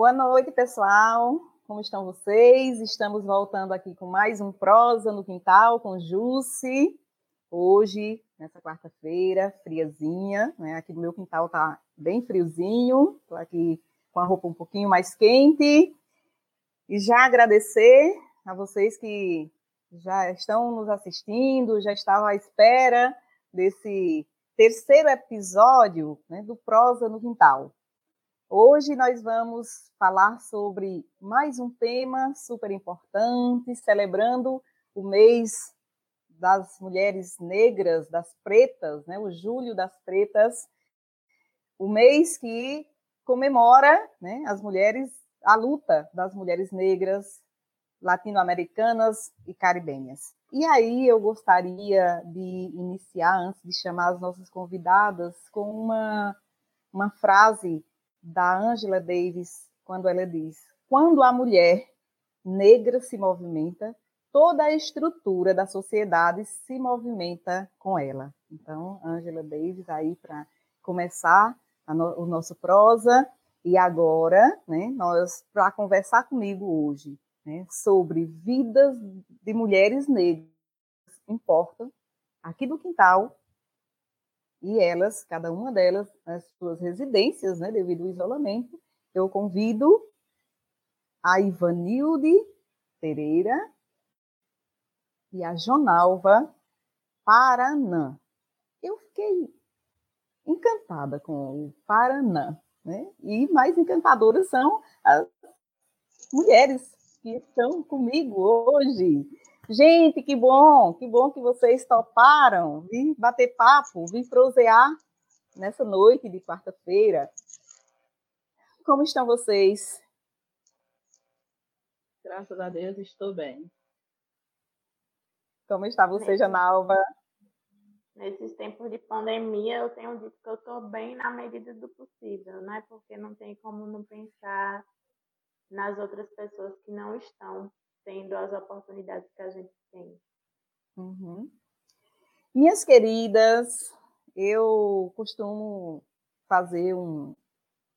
Boa noite, pessoal. Como estão vocês? Estamos voltando aqui com mais um Prosa no Quintal com Jusce. Hoje, nessa quarta-feira, friazinha, né? Aqui no meu quintal tá bem friozinho. Estou aqui com a roupa um pouquinho mais quente. E já agradecer a vocês que já estão nos assistindo, já estavam à espera desse terceiro episódio né, do Prosa no Quintal. Hoje nós vamos falar sobre mais um tema super importante, celebrando o mês das mulheres negras, das pretas, né, o Julho das Pretas, o mês que comemora né, as mulheres, a luta das mulheres negras, latino-americanas e caribenhas. E aí eu gostaria de iniciar, antes de chamar as nossas convidadas, com uma, uma frase da Angela Davis, quando ela diz: quando a mulher negra se movimenta, toda a estrutura da sociedade se movimenta com ela. Então, Angela Davis aí para começar no, o nosso prosa e agora, né, nós para conversar comigo hoje, né, sobre vidas de mulheres negras importam aqui do quintal e elas, cada uma delas, nas suas residências, né, devido ao isolamento, eu convido a Ivanilde Pereira e a Jonalva Paranã. Eu fiquei encantada com o Paranã, né? E mais encantadoras são as mulheres que estão comigo hoje. Gente, que bom, que bom que vocês toparam vir bater papo, vir prosear nessa noite de quarta-feira. Como estão vocês? Graças a Deus, estou bem. Como está você, Janalva? Nesses tempos de pandemia, eu tenho dito que eu estou bem na medida do possível, né? Porque não tem como não pensar nas outras pessoas que não estão tendo as oportunidades que a gente tem. Uhum. Minhas queridas, eu costumo fazer um,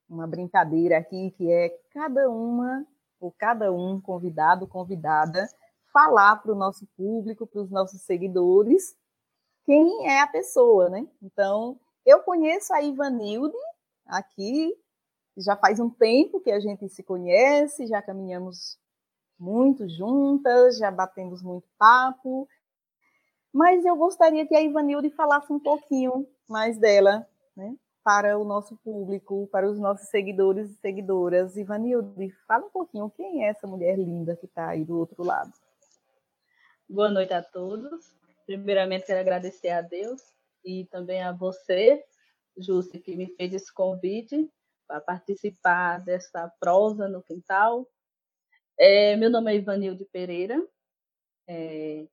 uma brincadeira aqui que é cada uma ou cada um convidado, convidada, falar para o nosso público, para os nossos seguidores, quem é a pessoa, né? Então, eu conheço a Ivanilde aqui, já faz um tempo que a gente se conhece, já caminhamos muito juntas, já batemos muito papo, mas eu gostaria que a Ivanilde falasse um pouquinho mais dela, né, para o nosso público, para os nossos seguidores e seguidoras. Ivanilde, fala um pouquinho quem é essa mulher linda que está aí do outro lado. Boa noite a todos. Primeiramente, quero agradecer a Deus e também a você, Júcia, que me fez esse convite para participar dessa prosa no quintal, é, meu nome é Ivanilde Pereira, é,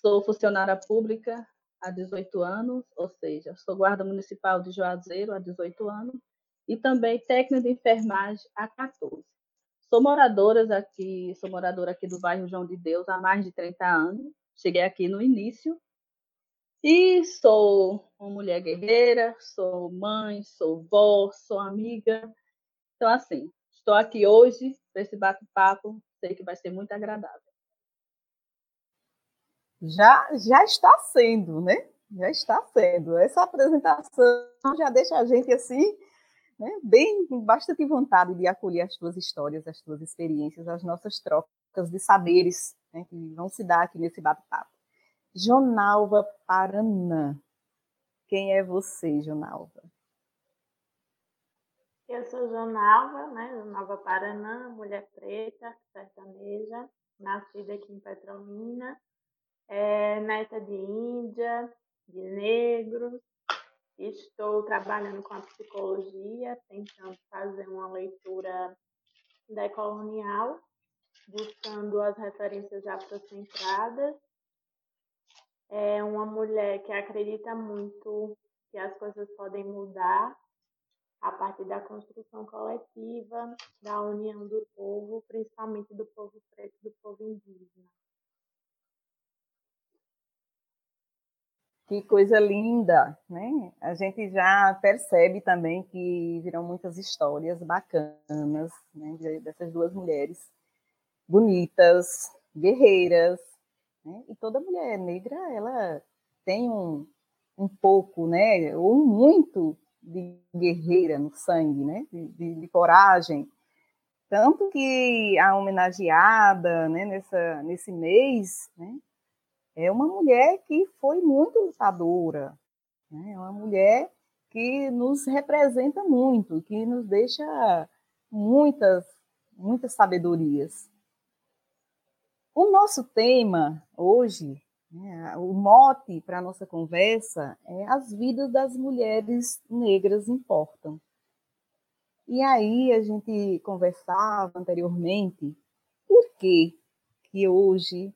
sou funcionária pública há 18 anos, ou seja, sou guarda municipal de Juazeiro há 18 anos e também técnica de enfermagem há 14. Sou moradora aqui, sou moradora aqui do bairro João de Deus há mais de 30 anos. Cheguei aqui no início e sou uma mulher guerreira, sou mãe, sou vó, sou amiga. Então, assim, estou aqui hoje para esse bate-papo. Sei que vai ser muito agradável. Já, já está sendo, né? Já está sendo. Essa apresentação já deixa a gente assim, né, bem, bastante vontade de acolher as tuas histórias, as tuas experiências, as nossas trocas de saberes né, que vão se dar aqui nesse bate-papo. Jonalva Paranã. Quem é você, Jonalva? Eu sou Jonalva, né? Jonalva Paranã, mulher preta, sertaneja, nascida aqui em Petrolina, é, neta de índia, de negros. Estou trabalhando com a psicologia, tentando fazer uma leitura decolonial, buscando as referências afrocentradas. É uma mulher que acredita muito que as coisas podem mudar a partir da construção coletiva, da união do povo, principalmente do povo preto e do povo indígena. Que coisa linda, né? A gente já percebe também que virão muitas histórias bacanas né, dessas duas mulheres bonitas, guerreiras, né? E toda mulher negra ela tem um, um pouco, né, ou muito de guerreira no sangue, né, de, de, de coragem. Tanto que a homenageada né, nessa, nesse mês, né, é uma mulher que foi muito lutadora, né? é uma mulher que nos representa muito, que nos deixa muitas, muitas sabedorias. O nosso tema hoje, o mote para a nossa conversa é as vidas das mulheres negras importam. E aí a gente conversava anteriormente por que que hoje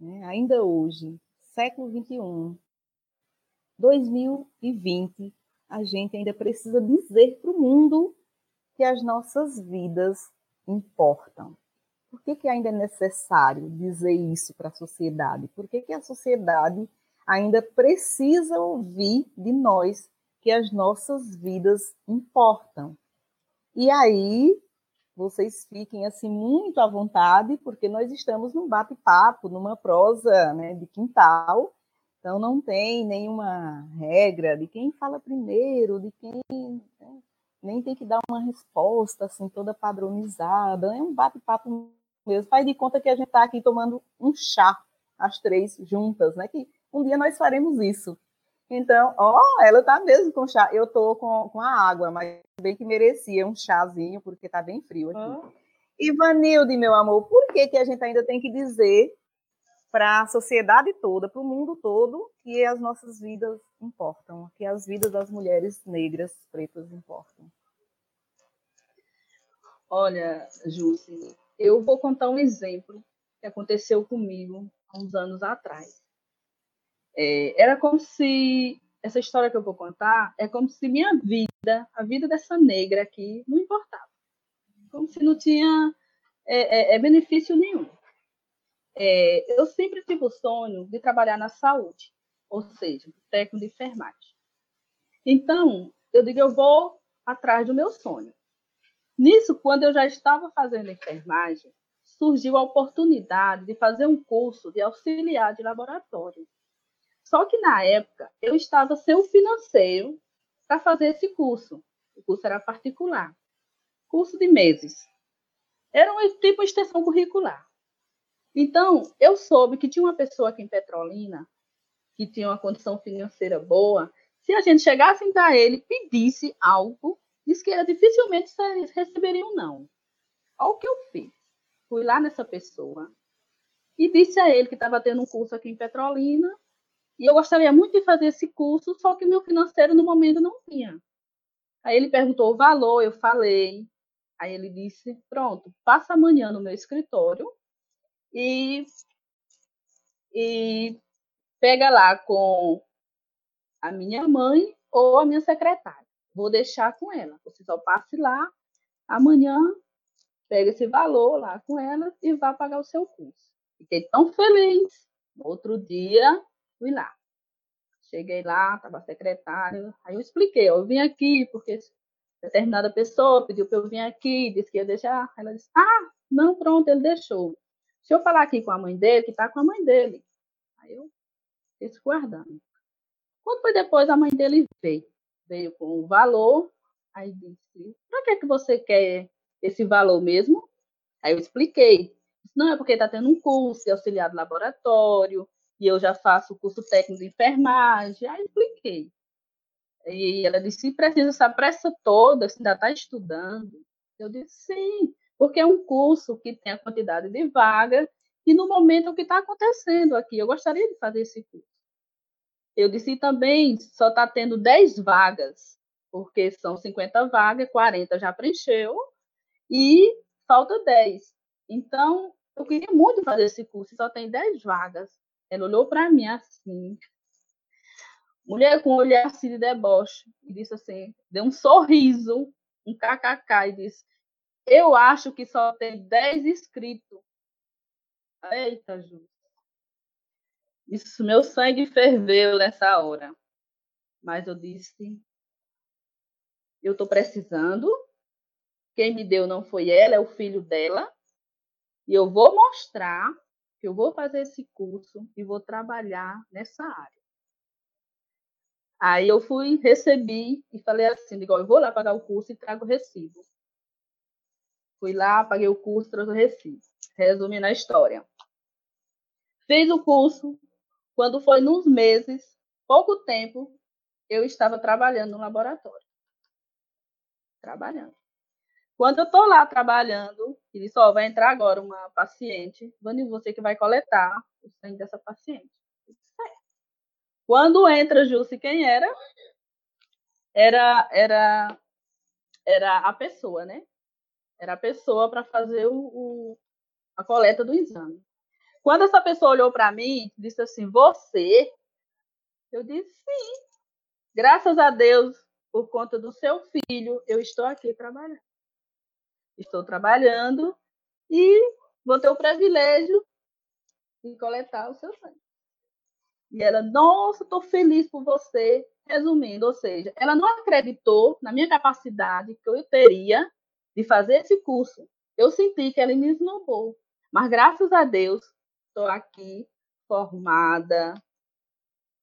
né? ainda hoje, século XXI, 2020, a gente ainda precisa dizer para o mundo que as nossas vidas importam. Por que, que ainda é necessário dizer isso para a sociedade? Por que, que a sociedade ainda precisa ouvir de nós que as nossas vidas importam? E aí vocês fiquem assim muito à vontade, porque nós estamos num bate-papo, numa prosa né, de quintal, então não tem nenhuma regra de quem fala primeiro, de quem né, nem tem que dar uma resposta assim toda padronizada, é um bate-papo mesmo. Faz de conta que a gente está aqui tomando um chá, as três juntas, né? Que um dia nós faremos isso. Então, ó, ela tá mesmo com chá. Eu tô com, com a água, mas bem que merecia um chazinho, porque tá bem frio aqui. Oh. Ivanilde, meu amor, por que, que a gente ainda tem que dizer para a sociedade toda, para o mundo todo, que as nossas vidas importam, que as vidas das mulheres negras, pretas importam? Olha, Jússi, eu vou contar um exemplo que aconteceu comigo há uns anos atrás. É, era como se essa história que eu vou contar é como se minha vida, a vida dessa negra aqui, não importava. Como se não tinha é, é, é benefício nenhum. É, eu sempre tive o sonho de trabalhar na saúde, ou seja, técnico de enfermagem. Então, eu digo, eu vou atrás do meu sonho. Nisso, quando eu já estava fazendo enfermagem, surgiu a oportunidade de fazer um curso de auxiliar de laboratório só que na época eu estava sem o financeiro para fazer esse curso. O curso era particular, curso de meses. Era um tipo de extensão curricular. Então, eu soube que tinha uma pessoa aqui em Petrolina que tinha uma condição financeira boa. Se a gente chegasse para ele pedisse algo, disse que dificilmente receberia um não. Olha o que eu fiz. Fui lá nessa pessoa e disse a ele que estava tendo um curso aqui em Petrolina e eu gostaria muito de fazer esse curso, só que meu financeiro no momento não tinha. Aí ele perguntou o valor, eu falei. Aí ele disse: pronto, passa amanhã no meu escritório e, e pega lá com a minha mãe ou a minha secretária. Vou deixar com ela. Você só passe lá amanhã, pega esse valor lá com ela e vá pagar o seu curso. Fiquei tão feliz. Outro dia, Fui lá. Cheguei lá, estava secretário. Aí eu expliquei, eu vim aqui porque determinada pessoa pediu para eu vir aqui, disse que ia deixar. Ela disse, ah, não, pronto, ele deixou. Se eu falar aqui com a mãe dele, que está com a mãe dele. Aí eu fiquei guardando. Quando foi depois, a mãe dele veio. Veio com o valor. Aí disse, para que, que você quer esse valor mesmo? Aí eu expliquei. Não, é porque está tendo um curso de auxiliar de laboratório, e eu já faço o curso técnico de enfermagem. Aí expliquei. E ela disse: precisa essa pressa toda, você ainda está estudando? Eu disse: sim, porque é um curso que tem a quantidade de vaga e no momento é o que está acontecendo aqui. Eu gostaria de fazer esse curso. Eu disse também: só está tendo 10 vagas, porque são 50 vagas, 40 já preencheu e falta 10. Então, eu queria muito fazer esse curso, só tem 10 vagas. Ela olhou para mim assim, mulher com um olhar assim de deboche, e disse assim, deu um sorriso, um kkk, e disse, eu acho que só tem 10 inscritos. Eita, Ju. Isso, meu sangue ferveu nessa hora. Mas eu disse: eu estou precisando. Quem me deu não foi ela, é o filho dela. E eu vou mostrar que eu vou fazer esse curso e vou trabalhar nessa área. Aí eu fui, recebi e falei assim, digo, eu vou lá pagar o curso e trago o recibo. Fui lá, paguei o curso, trouxe o recibo. Resumindo a história. Fiz o curso, quando foi nos meses, pouco tempo, eu estava trabalhando no laboratório. Trabalhando. Quando eu estou lá trabalhando, ele só vai entrar agora uma paciente, Vani, você que vai coletar o sangue dessa paciente. Quando entra Jusce, quem era? Era era era a pessoa, né? Era a pessoa para fazer o, o, a coleta do exame. Quando essa pessoa olhou para mim, disse assim: "Você?" Eu disse: "Sim. Graças a Deus, por conta do seu filho, eu estou aqui trabalhando." estou trabalhando e vou ter o privilégio de coletar o seu sangue. E ela, nossa, estou feliz por você. Resumindo, ou seja, ela não acreditou na minha capacidade que eu teria de fazer esse curso. Eu senti que ela me esnobou. Mas graças a Deus, estou aqui formada,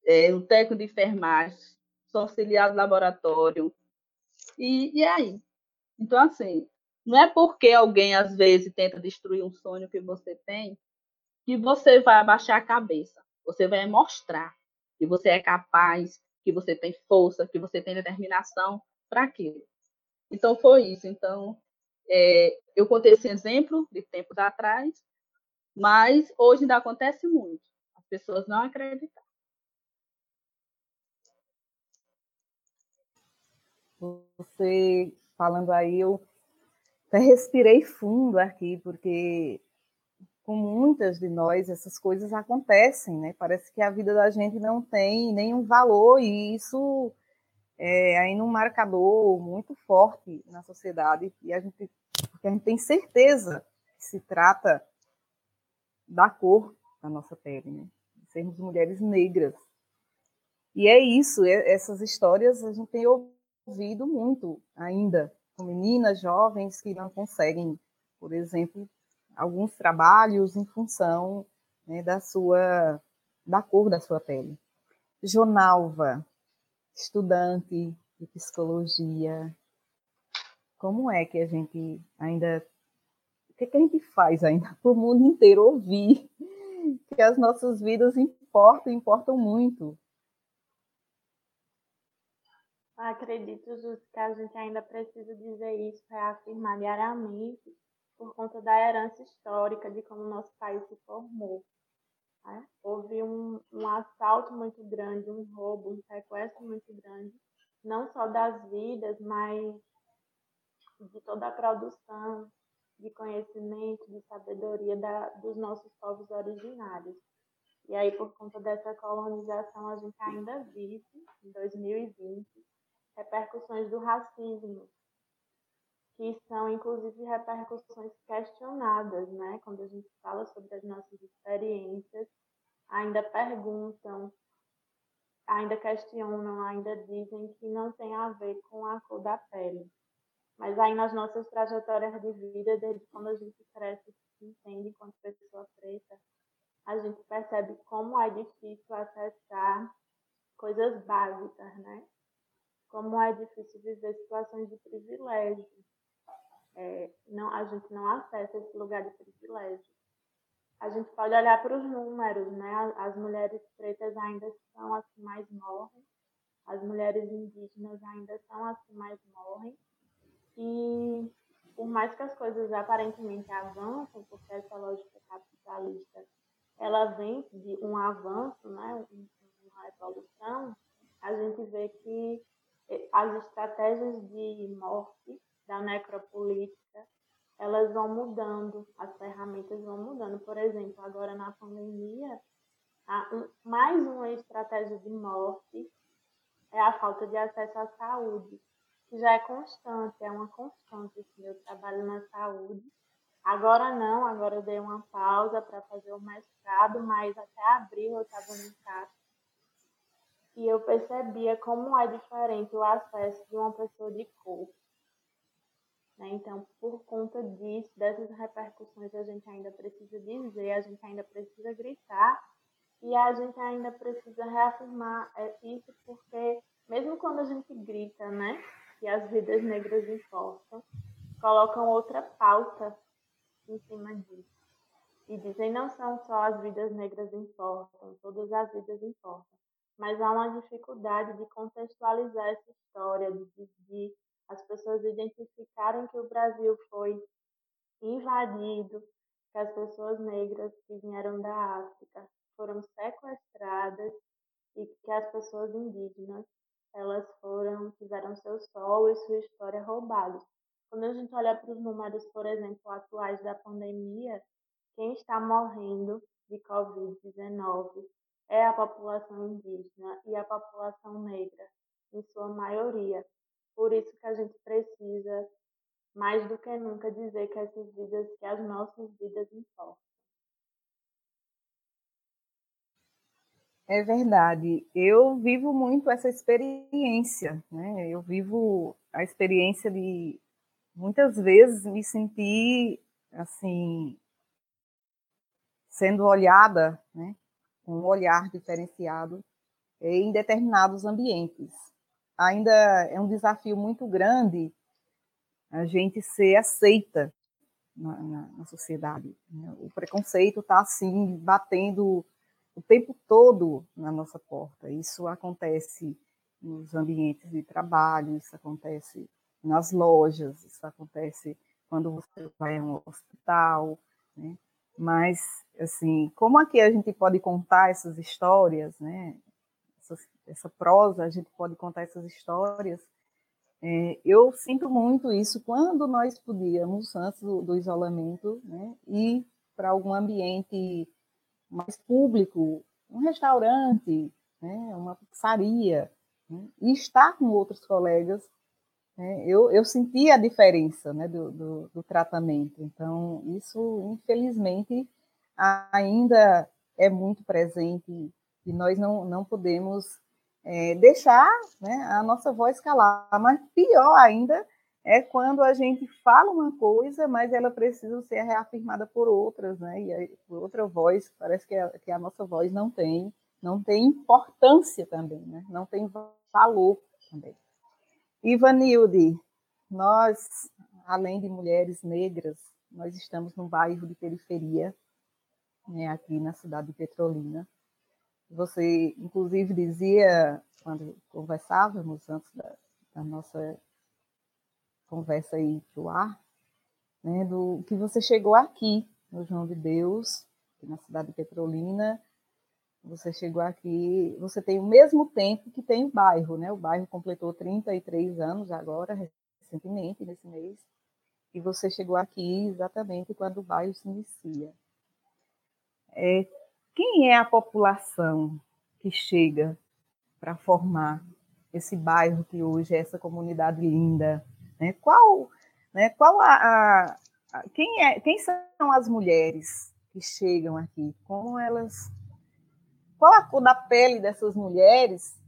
é, um técnico de enfermagem, sou auxiliar de laboratório. E, e aí? Então, assim, não é porque alguém, às vezes, tenta destruir um sonho que você tem que você vai abaixar a cabeça. Você vai mostrar que você é capaz, que você tem força, que você tem determinação para aquilo. Então, foi isso. Então, é, eu contei esse exemplo de tempos atrás, mas hoje ainda acontece muito. As pessoas não acreditam. Você falando aí, eu até respirei fundo aqui, porque com muitas de nós essas coisas acontecem, né? Parece que a vida da gente não tem nenhum valor e isso é ainda um marcador muito forte na sociedade e a gente, porque a gente tem certeza que se trata da cor da nossa pele, né? Sermos mulheres negras. E é isso, é, essas histórias a gente tem ouvido muito ainda com meninas jovens que não conseguem, por exemplo, alguns trabalhos em função né, da sua da cor da sua pele. Jonalva, estudante de psicologia, como é que a gente ainda que, é que a gente faz ainda para o mundo inteiro ouvir que as nossas vidas importam, importam muito, Acredito, Jus, que a gente ainda precisa dizer isso, reafirmar diariamente, por conta da herança histórica de como o nosso país se formou. Né? Houve um, um assalto muito grande, um roubo, um sequestro muito grande, não só das vidas, mas de toda a produção de conhecimento, de sabedoria da, dos nossos povos originários. E aí, por conta dessa colonização, a gente ainda vive, em 2020, repercussões do racismo, que são inclusive repercussões questionadas, né? Quando a gente fala sobre as nossas experiências, ainda perguntam, ainda questionam, ainda dizem que não tem a ver com a cor da pele. Mas aí nas nossas trajetórias de vida, desde quando a gente cresce se entende enquanto pessoa preta, a gente percebe como é difícil acessar coisas básicas, né? como é difícil viver situações de privilégio. É, não, a gente não acessa esse lugar de privilégio. A gente pode olhar para os números, né? As mulheres pretas ainda são as que mais morrem, as mulheres indígenas ainda são as que mais morrem. E por mais que as coisas aparentemente avancem, porque essa lógica capitalista ela vem de um avanço, né? uma evolução, a gente vê que as estratégias de morte da necropolítica elas vão mudando, as ferramentas vão mudando. Por exemplo, agora na pandemia, mais uma estratégia de morte é a falta de acesso à saúde, já é constante, é uma constante. Assim, eu trabalho na saúde, Agora não, agora eu dei uma pausa para fazer o mestrado, mas até abril eu estava no CAP. E eu percebia como é diferente o acesso de uma pessoa de cor. Né? Então, por conta disso, dessas repercussões, a gente ainda precisa dizer, a gente ainda precisa gritar e a gente ainda precisa reafirmar é, isso, porque mesmo quando a gente grita, né, que as vidas negras importam, colocam outra pauta em cima disso. E dizem não são só as vidas negras importam, todas as vidas importam. Mas há uma dificuldade de contextualizar essa história, de, de as pessoas identificarem que o Brasil foi invadido, que as pessoas negras que vieram da África foram sequestradas e que as pessoas indígenas elas foram tiveram seu sol e sua história roubados. Quando a gente olha para os números, por exemplo, atuais da pandemia, quem está morrendo de Covid-19 é a população indígena e a população negra, em sua maioria. Por isso que a gente precisa, mais do que nunca, dizer que essas vidas, que as nossas vidas importam. É verdade. Eu vivo muito essa experiência, né? Eu vivo a experiência de muitas vezes me sentir assim sendo olhada, né, com um olhar diferenciado em determinados ambientes. Ainda é um desafio muito grande a gente ser aceita na, na, na sociedade. Né? O preconceito está assim batendo o tempo todo na nossa porta. Isso acontece nos ambientes de trabalho, isso acontece nas lojas, isso acontece quando você vai a um hospital, né? Mas, assim, como aqui a gente pode contar essas histórias, né? Essa, essa prosa, a gente pode contar essas histórias. É, eu sinto muito isso quando nós podíamos, antes do, do isolamento, né, ir para algum ambiente mais público, um restaurante, né, uma pizzaria, né, e estar com outros colegas, né, eu, eu senti a diferença né, do, do, do tratamento. Então, isso, infelizmente, ainda é muito presente e nós não, não podemos é, deixar né, a nossa voz calar. Mas pior ainda é quando a gente fala uma coisa, mas ela precisa ser reafirmada por outras, né? E aí, por outra voz, parece que a, que a nossa voz não tem, não tem importância também, né? Não tem valor também. Ivanilde, nós, além de mulheres negras, nós estamos num bairro de periferia, né, aqui na cidade de Petrolina. Você, inclusive, dizia, quando conversávamos antes da, da nossa conversa aí pro ar, né, do que você chegou aqui no João de Deus, na cidade de Petrolina. Você chegou aqui, você tem o mesmo tempo que tem o bairro, né? O bairro completou 33 anos agora, recentemente, nesse mês. E você chegou aqui exatamente quando o bairro se inicia. É, quem é a população que chega para formar esse bairro que hoje é essa comunidade linda, né? Qual, né, qual a, a, a, quem, é, quem são as mulheres que chegam aqui? Como elas. Qual a cor da pele dessas mulheres?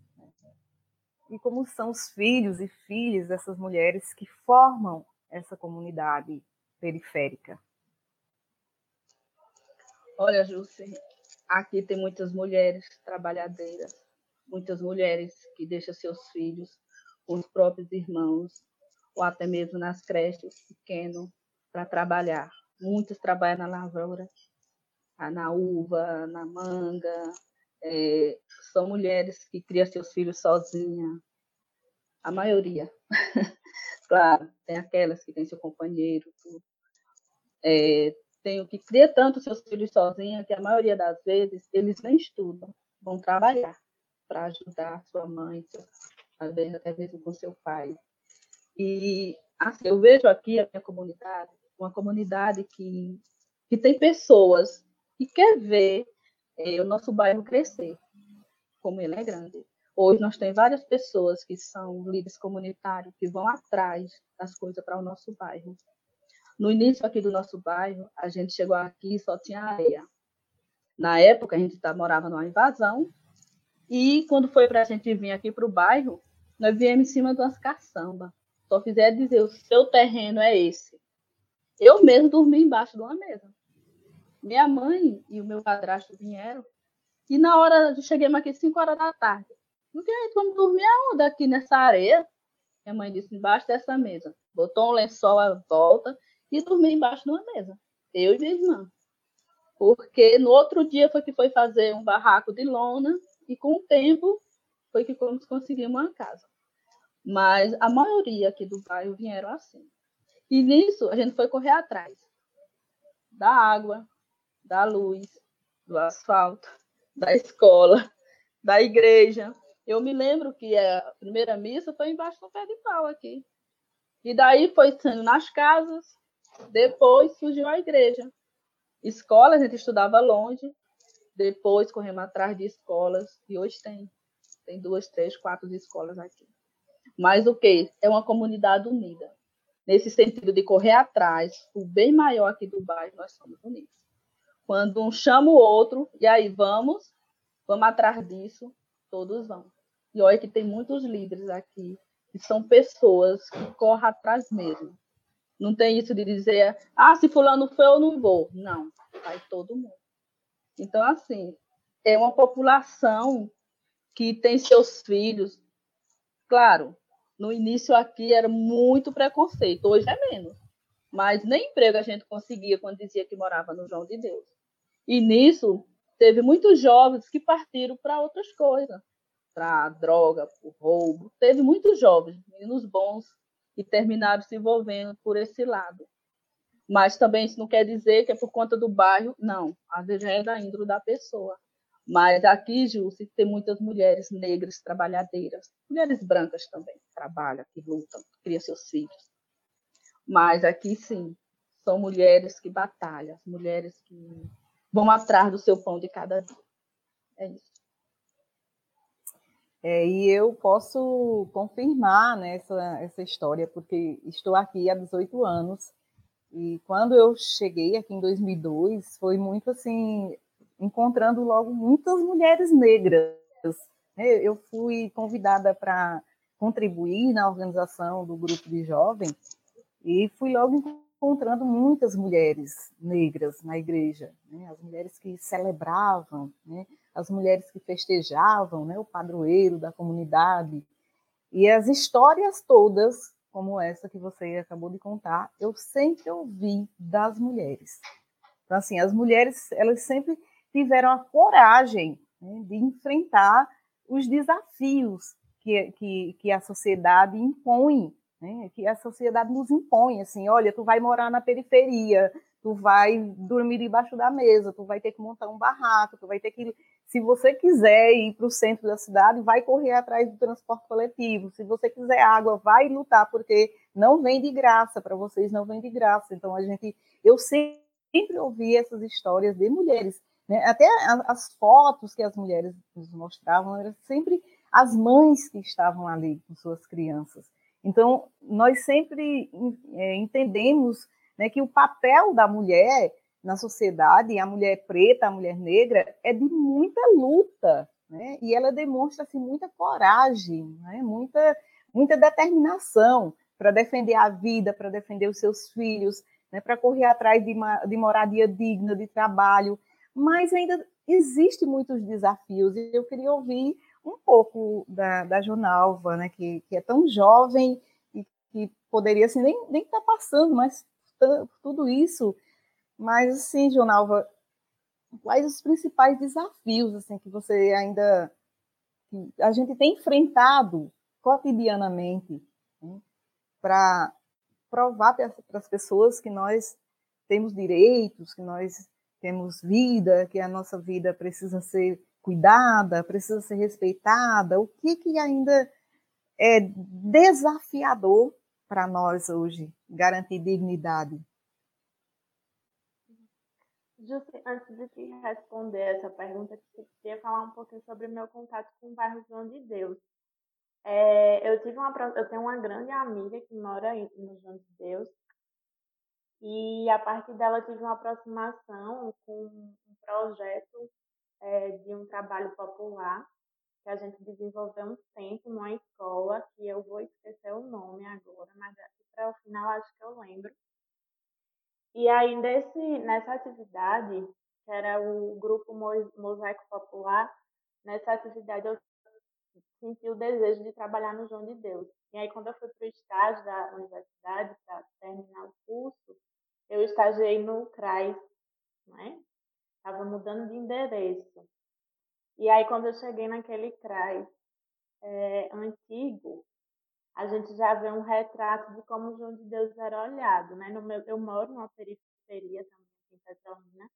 E como são os filhos e filhas dessas mulheres que formam essa comunidade periférica? Olha, Júcia, aqui tem muitas mulheres trabalhadeiras, muitas mulheres que deixam seus filhos os próprios irmãos, ou até mesmo nas creches pequenas para trabalhar. Muitos trabalham na lavoura, na uva, na manga. É, são mulheres que criam seus filhos sozinhas. A maioria. claro, tem aquelas que têm seu companheiro. É, tem o que cria tanto seus filhos sozinha que a maioria das vezes eles nem estudam, vão trabalhar para ajudar sua mãe, às vezes até mesmo com seu pai. E assim, eu vejo aqui a minha comunidade, uma comunidade que, que tem pessoas que quer ver é, o nosso bairro crescer, como ele é grande. Hoje nós temos várias pessoas que são líderes comunitários, que vão atrás das coisas para o nosso bairro. No início aqui do nosso bairro, a gente chegou aqui e só tinha areia. Na época, a gente tá, morava numa invasão, e quando foi para a gente vir aqui para o bairro, nós viemos em cima de umas caçambas. Só fizer dizer, o seu terreno é esse. Eu mesmo dormi embaixo de uma mesa. Minha mãe e o meu padrasto vieram. E na hora, cheguei aqui 5 horas da tarde. Não tem vamos dormir aonde? Aqui nessa areia. Minha mãe disse, embaixo dessa mesa. Botou um lençol à volta e dormi embaixo de uma mesa. Eu e minha irmã. Porque no outro dia foi que foi fazer um barraco de lona e com o tempo foi que conseguimos uma casa. Mas a maioria aqui do bairro vieram assim. E nisso a gente foi correr atrás da água, da luz, do asfalto, da escola, da igreja. Eu me lembro que a primeira missa foi embaixo do pé de pau aqui. E daí foi sendo nas casas, depois surgiu a igreja. Escola, a gente estudava longe, depois corremos atrás de escolas, e hoje tem. Tem duas, três, quatro escolas aqui. Mas o que? É uma comunidade unida. Nesse sentido de correr atrás, o bem maior aqui do bairro, nós somos unidos. Quando um chama o outro, e aí vamos, vamos atrás disso, todos vão. E olha que tem muitos líderes aqui, que são pessoas que correm atrás mesmo. Não tem isso de dizer, ah, se fulano foi, eu não vou. Não, vai todo mundo. Então, assim, é uma população que tem seus filhos. Claro, no início aqui era muito preconceito, hoje é menos. Mas nem emprego a gente conseguia quando dizia que morava no João de Deus. E nisso, teve muitos jovens que partiram para outras coisas, para droga, para roubo. Teve muitos jovens, meninos bons, que terminaram se envolvendo por esse lado. Mas também isso não quer dizer que é por conta do bairro, não. Às vezes é da índole da pessoa. Mas aqui, Jússi, tem muitas mulheres negras trabalhadeiras, mulheres brancas também, que trabalham, que lutam, que criam seus filhos. Mas aqui, sim, são mulheres que batalham, mulheres que vão atrás do seu pão de cada dia. É isso. É, e eu posso confirmar né, essa, essa história, porque estou aqui há 18 anos, e quando eu cheguei aqui em 2002, foi muito assim, encontrando logo muitas mulheres negras. Né? Eu fui convidada para contribuir na organização do grupo de jovens, e fui logo encontrando muitas mulheres negras na igreja, né? as mulheres que celebravam, né? as mulheres que festejavam, né? o padroeiro da comunidade. E as histórias todas, como essa que você acabou de contar, eu sempre ouvi das mulheres. Então, assim, as mulheres, elas sempre tiveram a coragem né? de enfrentar os desafios que, que, que a sociedade impõe né? que a sociedade nos impõe, assim, olha, tu vai morar na periferia, tu vai dormir debaixo da mesa, tu vai ter que montar um barraco, tu vai ter que, se você quiser ir para o centro da cidade, vai correr atrás do transporte coletivo, se você quiser água, vai lutar, porque não vem de graça, para vocês não vem de graça, então a gente, eu sempre ouvi essas histórias de mulheres, né? até as fotos que as mulheres nos mostravam, eram sempre as mães que estavam ali com suas crianças, então, nós sempre é, entendemos né, que o papel da mulher na sociedade, a mulher preta, a mulher negra, é de muita luta, né? e ela demonstra assim, muita coragem, né? muita, muita determinação para defender a vida, para defender os seus filhos, né? para correr atrás de, de moradia digna, de trabalho, mas ainda existem muitos desafios, e eu queria ouvir um pouco da, da Jonalva, né, que, que é tão jovem e que poderia assim, nem estar nem tá passando mais tudo isso. Mas, assim, Jonalva, quais os principais desafios assim que você ainda que a gente tem enfrentado cotidianamente né, para provar para as pessoas que nós temos direitos, que nós temos vida, que a nossa vida precisa ser cuidada, precisa ser respeitada? O que, que ainda é desafiador para nós hoje garantir dignidade? Justi, antes de te responder essa pergunta, eu queria falar um pouquinho sobre meu contato com o bairro João de Deus. É, eu tive uma, eu tenho uma grande amiga que mora no João de Deus E a partir dela tive uma aproximação com um projeto é, de um trabalho popular que a gente desenvolveu um tempo numa escola, que eu vou esquecer o nome agora, mas para o final acho que eu lembro. E aí, nesse, nessa atividade, que era o grupo Mosaico Popular, nessa atividade eu senti o desejo de trabalhar no João de Deus. E aí, quando eu fui para o estágio da universidade, para terminar o curso, eu estagiei no CRAS, né? Estava mudando de endereço. E aí, quando eu cheguei naquele CRAS é, antigo, a gente já vê um retrato de como o João de Deus era olhado, né? No meu, eu moro numa periferia também, em Petrolina,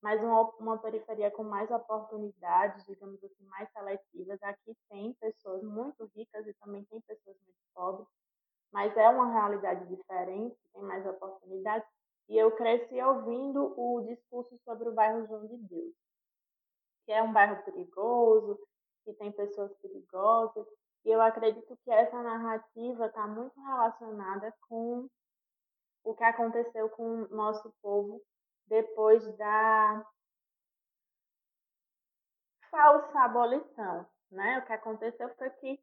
mas uma, uma periferia com mais oportunidades, digamos assim, mais seletivas. Aqui tem pessoas muito ricas e também tem pessoas muito pobres, mas é uma realidade diferente, tem mais oportunidades. E eu cresci ouvindo o discurso sobre o bairro João de Deus, que é um bairro perigoso, que tem pessoas perigosas. E eu acredito que essa narrativa está muito relacionada com o que aconteceu com o nosso povo depois da falsa abolição. Né? O que aconteceu foi que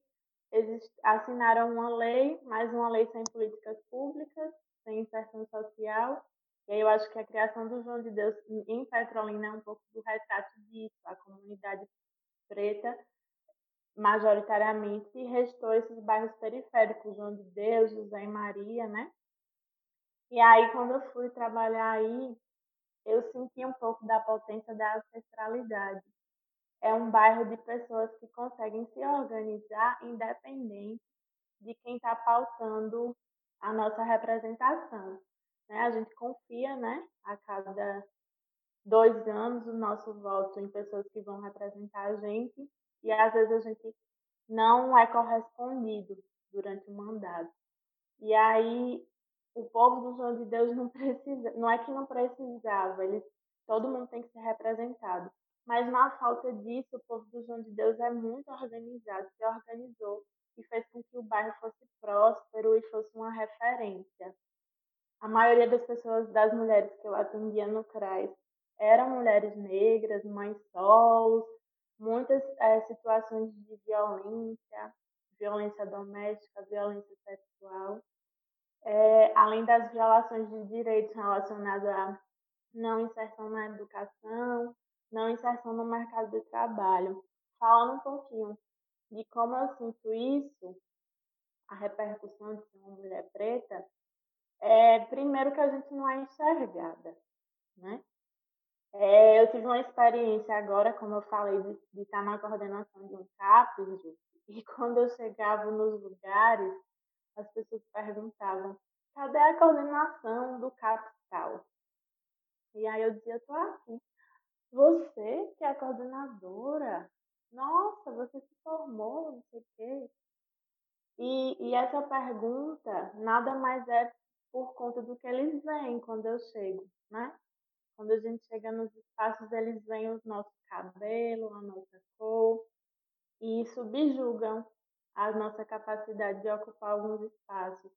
eles assinaram uma lei, mais uma lei sem políticas públicas, sem inserção social. E aí eu acho que a criação do João de Deus em Petrolina é um pouco do retrato disso. A comunidade preta, majoritariamente, restou esses bairros periféricos, João de Deus, José e Maria, né? E aí, quando eu fui trabalhar aí, eu senti um pouco da potência da ancestralidade. É um bairro de pessoas que conseguem se organizar independente de quem está pautando a nossa representação. Né? A gente confia, né, a cada dois anos, o nosso voto em pessoas que vão representar a gente e às vezes a gente não é correspondido durante o mandato. E aí o povo do João de Deus não precisa, não é que não precisava, ele, todo mundo tem que ser representado. Mas na falta disso, o povo do João de Deus é muito organizado, se organizou e fez com que o bairro fosse próspero e fosse uma referência. A maioria das pessoas, das mulheres que eu atendia no CRAS, eram mulheres negras, mães solos, muitas é, situações de violência, violência doméstica, violência sexual é, além das violações de direitos relacionados à não inserção na educação, não inserção no mercado de trabalho. Falando um pouquinho de como eu sinto isso, a repercussão de ser uma mulher preta, é primeiro que a gente não é enxergada, né? É, eu tive uma experiência agora, como eu falei, de, de estar na coordenação de um CAPES, e quando eu chegava nos lugares, as pessoas perguntavam: cadê a coordenação do capital? E aí eu dizia: tô aqui. Você que é a coordenadora? Nossa, você se formou, não sei o quê. E, e essa pergunta nada mais é por conta do que eles veem quando eu chego, né? Quando a gente chega nos espaços, eles veem o nosso cabelo, a nossa cor e subjugam a nossa capacidade de ocupar alguns espaços.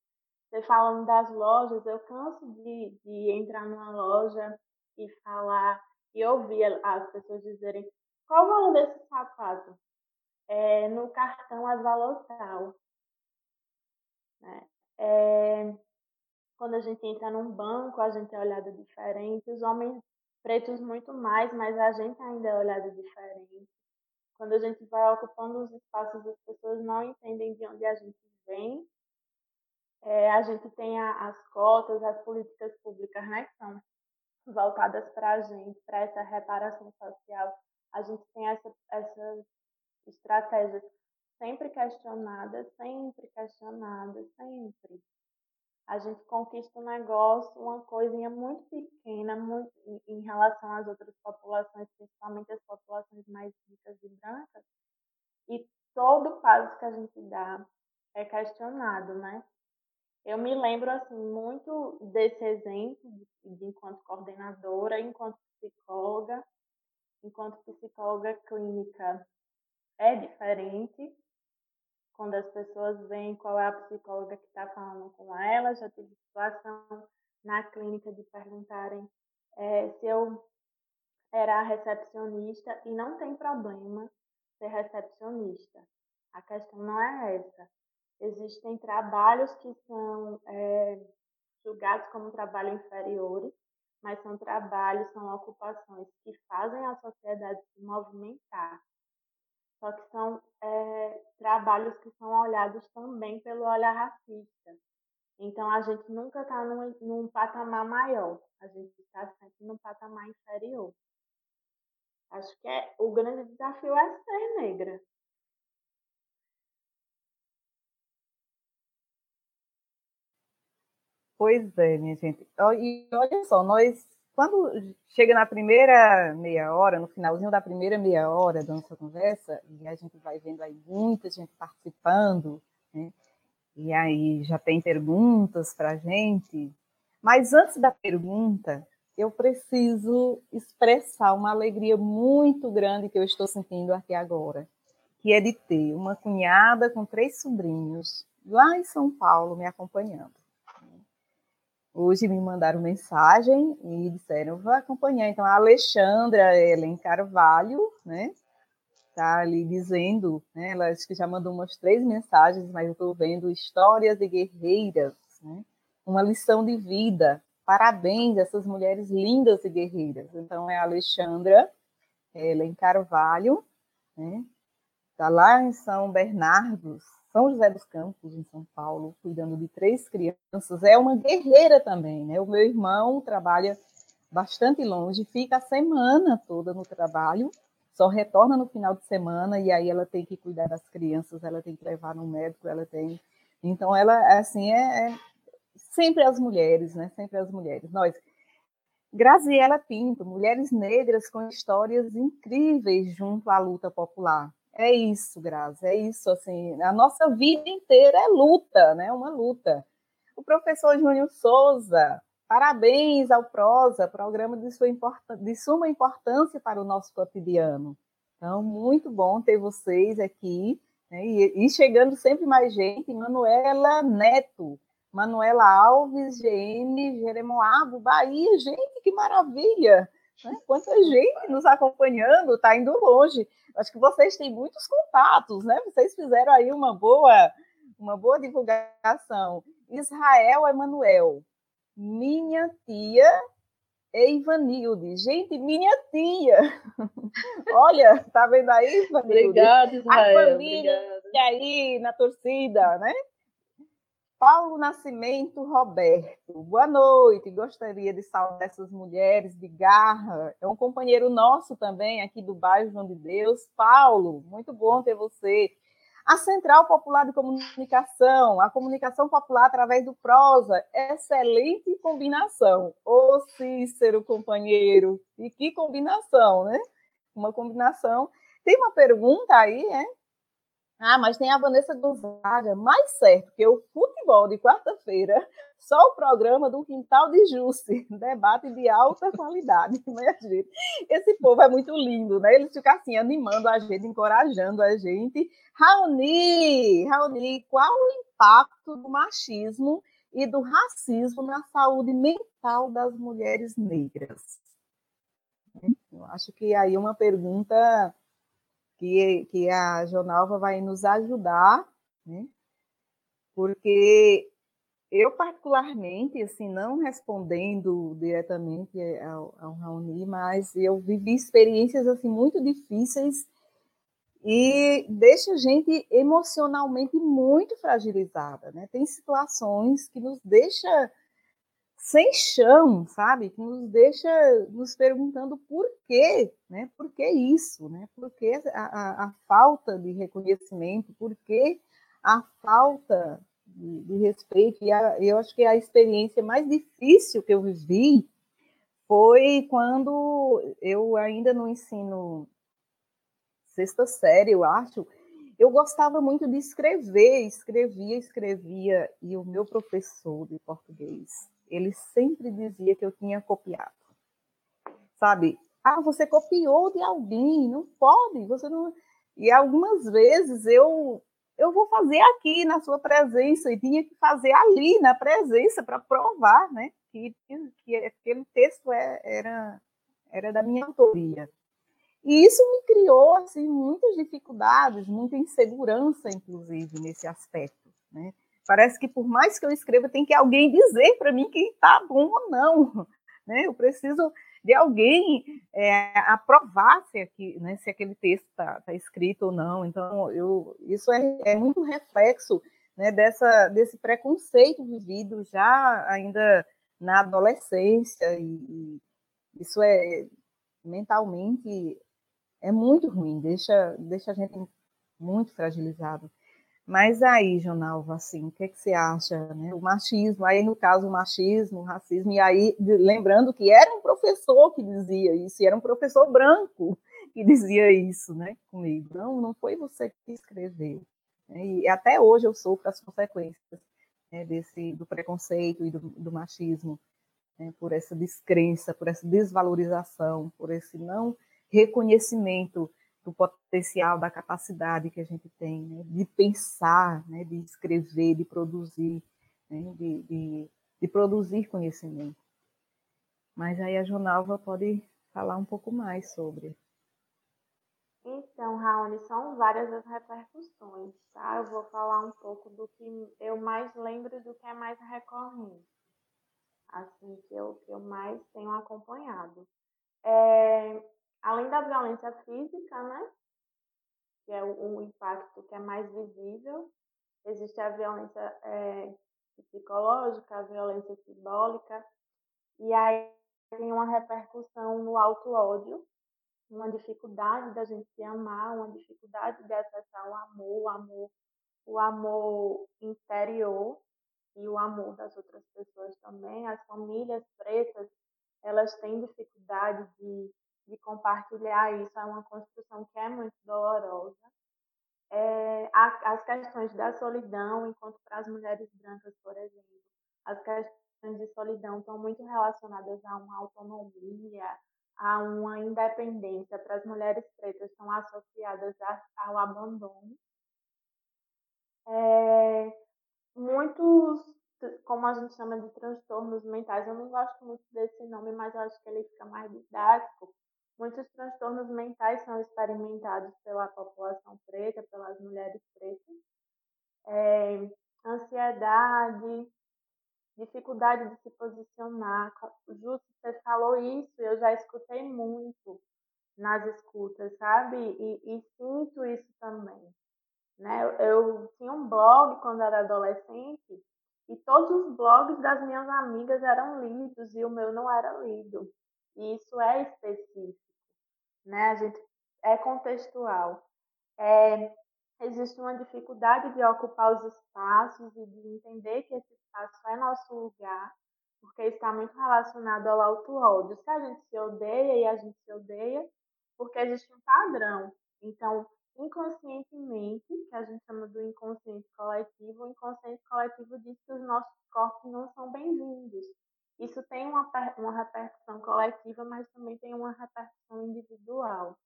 Você falando das lojas, eu canso de, de entrar numa loja e falar e ouvir as pessoas dizerem qual o valor desse sapato? É, no cartão é valor tal. Né? É, quando a gente entra num banco, a gente é olhada diferente. Os homens pretos muito mais, mas a gente ainda é olhada diferente. Quando a gente vai ocupando os espaços, as pessoas não entendem de onde a gente vem. É, a gente tem a, as cotas, as políticas públicas, né, que são voltadas para a gente, para essa reparação social. A gente tem essa, essas estratégias sempre questionadas, sempre questionadas, sempre. A gente conquista um negócio, uma coisinha muito pequena muito, em relação às outras populações, principalmente as populações mais ricas e brancas, e todo passo que a gente dá é questionado, né? Eu me lembro assim muito desse exemplo de, de enquanto coordenadora, enquanto psicóloga, enquanto psicóloga clínica é diferente quando as pessoas veem qual é a psicóloga que está falando com ela, já tive situação na clínica de perguntarem é, se eu era recepcionista e não tem problema ser recepcionista. A questão não é essa. Existem trabalhos que são é, julgados como trabalho inferiores, mas são trabalhos, são ocupações que fazem a sociedade se movimentar. Só que são é, trabalhos que são olhados também pelo olhar racista. Então, a gente nunca está num, num patamar maior, a gente está sempre num patamar inferior. Acho que é, o grande desafio é ser negra. Pois é, minha gente. E olha só, nós, quando chega na primeira meia hora, no finalzinho da primeira meia hora da nossa conversa, e a gente vai vendo aí muita gente participando, né? E aí já tem perguntas para a gente. Mas antes da pergunta, eu preciso expressar uma alegria muito grande que eu estou sentindo aqui agora, que é de ter uma cunhada com três sobrinhos lá em São Paulo me acompanhando. Hoje me mandaram mensagem e disseram, vou acompanhar. Então, a Alexandra Ellen Carvalho, né? Está ali dizendo, né? Ela acho que já mandou umas três mensagens, mas eu estou vendo histórias de guerreiras, né? Uma lição de vida. Parabéns a essas mulheres lindas e guerreiras. Então, é a Alexandra Ellen Carvalho, né? Está lá em São Bernardo, são José dos Campos, em São Paulo, cuidando de três crianças. É uma guerreira também, né? O meu irmão trabalha bastante longe, fica a semana toda no trabalho, só retorna no final de semana e aí ela tem que cuidar das crianças, ela tem que levar no médico, ela tem. Então, ela, assim, é, é sempre as mulheres, né? Sempre as mulheres. Nós. Graziela Pinto, mulheres negras com histórias incríveis junto à luta popular. É isso, Grazi, é isso. Assim, a nossa vida inteira é luta, né? Uma luta. O professor Júnior Souza, parabéns ao Prosa, programa de, sua de suma importância para o nosso cotidiano. Então, muito bom ter vocês aqui. Né? E, e chegando sempre mais gente, Manuela Neto, Manuela Alves, GM, Jeremoabo, Bahia. Gente, que maravilha! Né? Quanta gente nos acompanhando, está indo longe. Acho que vocês têm muitos contatos, né? Vocês fizeram aí uma boa, uma boa divulgação. Israel Emanuel, minha tia Ivanilde. Gente, minha tia. Olha, tá vendo aí, Ivanilde? Obrigada, Israel. A família obrigada. aí na torcida, né? Paulo Nascimento Roberto, boa noite. Gostaria de saudar essas mulheres de garra. É um companheiro nosso também aqui do bairro João de Deus. Paulo, muito bom ter você. A Central Popular de Comunicação, a comunicação popular através do prosa, excelente combinação. Ô Cícero, companheiro, e que combinação, né? Uma combinação. Tem uma pergunta aí, é? Ah, mas tem a Vanessa Gonzaga, mais certo que o futebol de quarta-feira, só o programa do Quintal de Jusce, debate de alta qualidade. Esse povo é muito lindo, né? Eles ficam assim, animando a gente, encorajando a gente. Raoni, Raoni, qual o impacto do machismo e do racismo na saúde mental das mulheres negras? Eu acho que aí uma pergunta que, que a Jonalva vai nos ajudar, né? porque eu, particularmente, assim, não respondendo diretamente ao, ao Raoni, mas eu vivi experiências assim, muito difíceis e deixa a gente emocionalmente muito fragilizada. Né? Tem situações que nos deixa sem chão, sabe? Que nos deixa nos perguntando por quê, né? Por que isso, né? Por que a, a, a falta de reconhecimento? Por que a falta de, de respeito? E a, eu acho que a experiência mais difícil que eu vivi foi quando eu ainda no ensino sexta série, eu acho, eu gostava muito de escrever, escrevia, escrevia, e o meu professor de português, ele sempre dizia que eu tinha copiado. Sabe? Ah, você copiou de alguém, não pode, você não. E algumas vezes eu eu vou fazer aqui na sua presença e tinha que fazer ali na presença para provar, né? que, que aquele texto é, era, era da minha autoria. E isso me criou assim, muitas dificuldades, muita insegurança, inclusive, nesse aspecto. Né? Parece que por mais que eu escreva, tem que alguém dizer para mim que está bom ou não. Né? Eu preciso de alguém é, aprovar se, aqui, né, se aquele texto está tá escrito ou não. Então, eu, isso é, é muito reflexo né, dessa, desse preconceito vivido já ainda na adolescência, e, e isso é mentalmente é muito ruim, deixa, deixa a gente muito fragilizado. Mas aí, Jonalva, assim, o que, que você acha? Né? O machismo, aí no caso o machismo, o racismo, e aí lembrando que era um professor que dizia isso, e era um professor branco que dizia isso né, comigo. Não, não foi você que escreveu. Né? E até hoje eu sofro as consequências né, desse, do preconceito e do, do machismo, né, por essa descrença, por essa desvalorização, por esse não reconhecimento do potencial, da capacidade que a gente tem né, de pensar, né, de escrever, de produzir, né, de, de, de, produzir conhecimento. Mas aí a Jonalva pode falar um pouco mais sobre. Então, Raoni, são várias as repercussões, tá? Eu vou falar um pouco do que eu mais lembro do que é mais recorrente, assim, que eu, que eu mais tenho acompanhado. É, além da violência física, né? Que é o, impacto que é mais visível, existe a violência é, psicológica, a violência simbólica, e aí tem uma repercussão no auto-ódio, uma dificuldade da gente se amar, uma dificuldade de acessar o amor, o amor, o amor interior e o amor das outras pessoas também. As famílias pretas, elas têm dificuldade de de compartilhar isso, é uma construção que é muito dolorosa. É, as questões da solidão, enquanto para as mulheres brancas, por exemplo, as questões de solidão estão muito relacionadas a uma autonomia, a uma independência. Para as mulheres pretas, estão associadas ao abandono. É, muitos como a gente chama de transtornos mentais, eu não gosto muito desse nome, mas eu acho que ele fica mais didático, Muitos transtornos mentais são experimentados pela população preta, pelas mulheres pretas. É, ansiedade, dificuldade de se posicionar. Justo, você falou isso, eu já escutei muito nas escutas, sabe? E, e sinto isso também. Né? Eu, eu tinha um blog quando era adolescente e todos os blogs das minhas amigas eram lidos e o meu não era lido. E isso é específico né? A gente é contextual. É, existe uma dificuldade de ocupar os espaços e de entender que esse espaço é nosso lugar, porque está muito relacionado ao auto-ódio. Se a gente se odeia e a gente se odeia, porque existe um padrão. Então, inconscientemente, que a gente chama do inconsciente coletivo, o inconsciente coletivo diz que os nossos corpos não são bem-vindos. Isso tem uma, uma repercussão coletiva, mas também tem uma repercussão individual.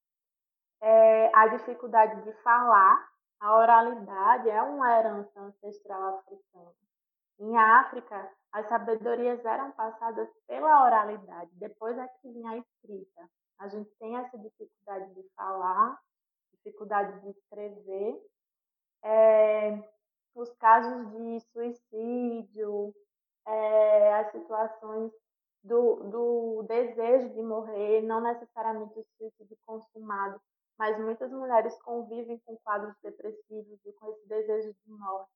É, a dificuldade de falar, a oralidade é uma herança ancestral africana. Em África, as sabedorias eram passadas pela oralidade, depois é que vinha a escrita. A gente tem essa dificuldade de falar, dificuldade de escrever. É, os casos de suicídio, é, as situações do, do desejo de morrer, não necessariamente o suicídio consumado, mas muitas mulheres convivem com quadros depressivos e com esse desejo de morte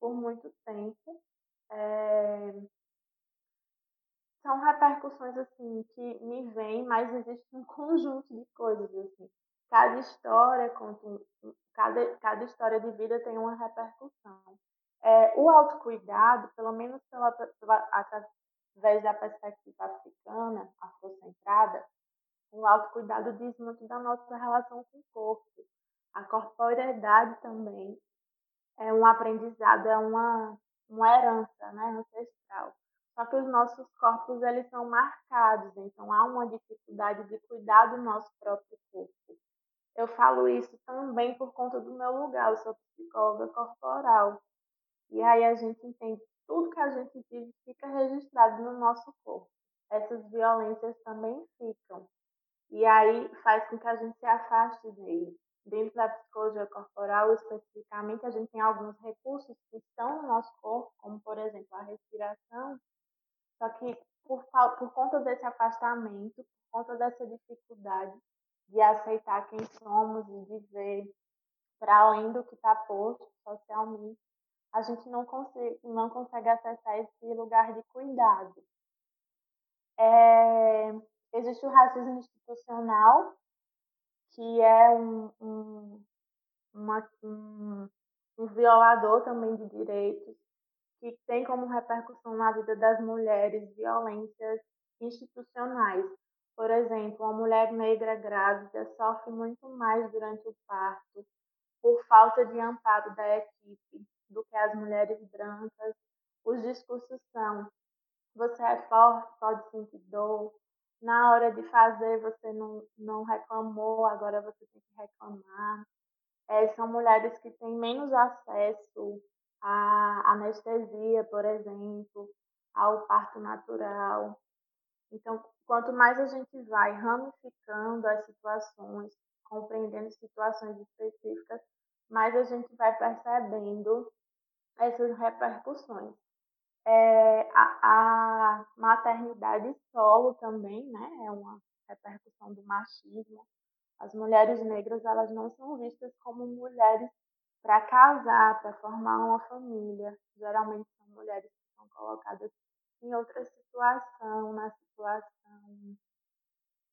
por muito tempo. É... São repercussões assim que me vêm, mas existe um conjunto de coisas assim. Cada história, cada, cada história de vida tem uma repercussão. É, o autocuidado, pelo menos pela, pela, através da perspectiva africana, afrocentrada, o autocuidado diz muito da nossa relação com o corpo. A corporeidade também é um aprendizado, é uma, uma herança né, ancestral. Só que os nossos corpos eles são marcados, então há uma dificuldade de cuidar do nosso próprio corpo. Eu falo isso também por conta do meu lugar, eu sou psicóloga corporal. E aí a gente entende tudo que a gente vive fica registrado no nosso corpo. Essas violências também ficam. E aí faz com que a gente se afaste dele. Dentro da psicologia corporal, especificamente, a gente tem alguns recursos que estão no nosso corpo, como, por exemplo, a respiração, só que por, por conta desse afastamento, por conta dessa dificuldade de aceitar quem somos e de ver para além do que está posto socialmente, a gente não consegue, não consegue acessar esse lugar de cuidado. É, existe o racismo institucional, que é um, um, uma, um, um violador também de direitos, que tem como repercussão na vida das mulheres violências institucionais. Por exemplo, uma mulher negra grávida sofre muito mais durante o parto por falta de amparo da equipe do que as mulheres brancas. Os discursos são: você é forte, pode sentir dor. Na hora de fazer, você não, não reclamou, agora você tem que reclamar. É, são mulheres que têm menos acesso à anestesia, por exemplo, ao parto natural. Então, quanto mais a gente vai ramificando as situações, compreendendo situações específicas, mais a gente vai percebendo essas repercussões. É, a, a, maternidade solo também, né, é uma repercussão do machismo. As mulheres negras elas não são vistas como mulheres para casar, para formar uma família. Geralmente são mulheres que são colocadas em outra situação, na situação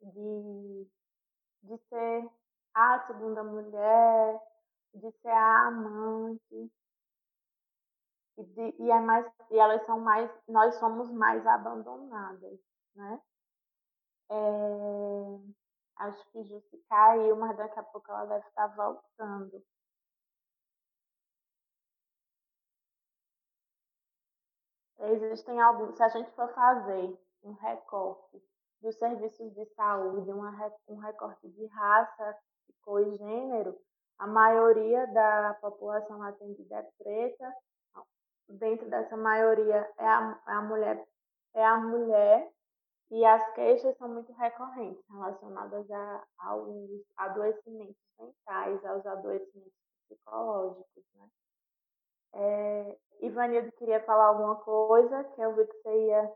de, de ser a segunda mulher, de ser a amante. E, de, e, é mais, e elas são mais, nós somos mais abandonadas, né? É, acho que Jussi caiu, mas daqui a pouco ela deve estar voltando. Existem alguns, se a gente for fazer um recorte dos serviços de saúde, uma, um recorte de raça, cor e gênero, a maioria da população atendida é preta. Dentro dessa maioria é a, é a mulher é a mulher e as queixas são muito recorrentes relacionadas a, aos adoecimentos mentais, aos adoecimentos psicológicos, né? É, Ivanildo queria falar alguma coisa, que eu vi que você ia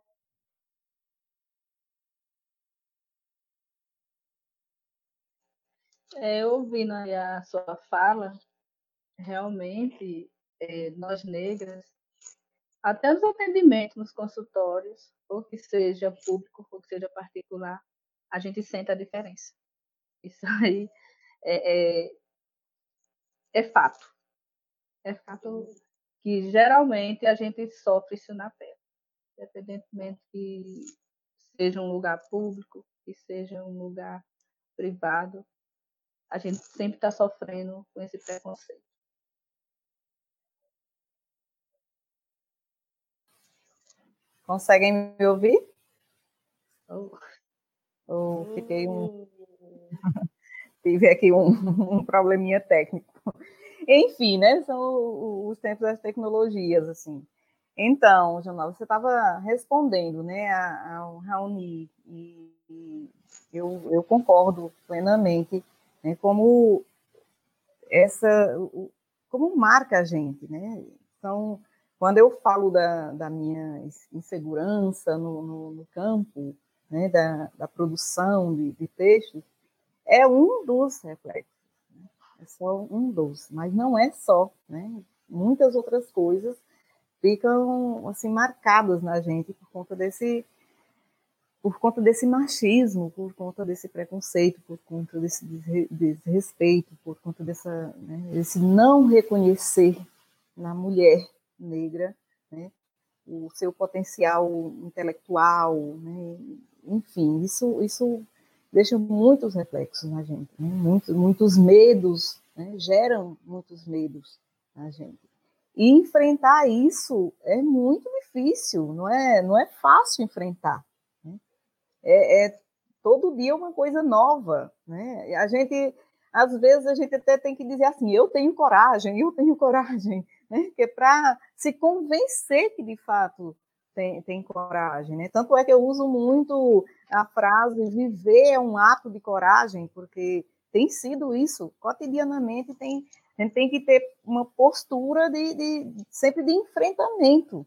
É, ouvindo a sua fala, realmente, é, nós negras, até nos atendimentos, nos consultórios, ou que seja público, ou que seja particular, a gente sente a diferença. Isso aí é, é, é fato. É fato que geralmente a gente sofre isso na pele, independentemente que seja um lugar público, que seja um lugar privado, a gente sempre está sofrendo com esse preconceito. Conseguem me ouvir? Oh. Oh, fiquei um. Tive aqui um, um probleminha técnico. Enfim, né? São os tempos das tecnologias, assim. Então, Jonal, você estava respondendo, né, ao Raoni, e, e eu, eu concordo plenamente né, como essa, como marca a gente, né? Então, quando eu falo da, da minha insegurança no, no, no campo, né, da, da produção de, de, textos, é um dos reflexos, né? é só um dos, mas não é só, né? Muitas outras coisas ficam assim marcadas na gente por conta desse por conta desse machismo, por conta desse preconceito, por conta desse desrespeito, por conta dessa, né, desse não reconhecer na mulher negra né, o seu potencial intelectual, né, enfim, isso, isso deixa muitos reflexos na gente, né, muitos, muitos medos, né, geram muitos medos na gente. E enfrentar isso é muito difícil, não é, não é fácil enfrentar é, é todo dia uma coisa nova, né? A gente, às vezes, a gente até tem que dizer assim, eu tenho coragem, eu tenho coragem, né? Que é para se convencer que de fato tem, tem coragem, né? Tanto é que eu uso muito a frase viver é um ato de coragem, porque tem sido isso cotidianamente. Tem, a gente tem que ter uma postura de, de sempre de enfrentamento,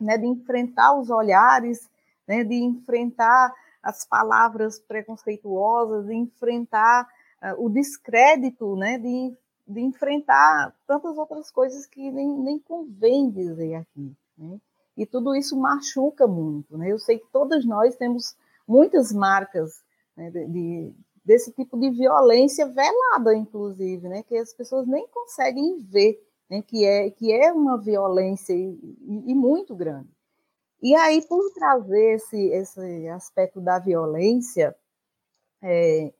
né? De enfrentar os olhares, né? De enfrentar as palavras preconceituosas, de enfrentar uh, o descrédito, né? De, de enfrentar tantas outras coisas que nem, nem convém dizer aqui, né? e tudo isso machuca muito. Né? Eu sei que todas nós temos muitas marcas né, de, de, desse tipo de violência velada, inclusive, né, que as pessoas nem conseguem ver né, que, é, que é uma violência e, e, e muito grande. E aí, por trazer esse, esse aspecto da violência, é,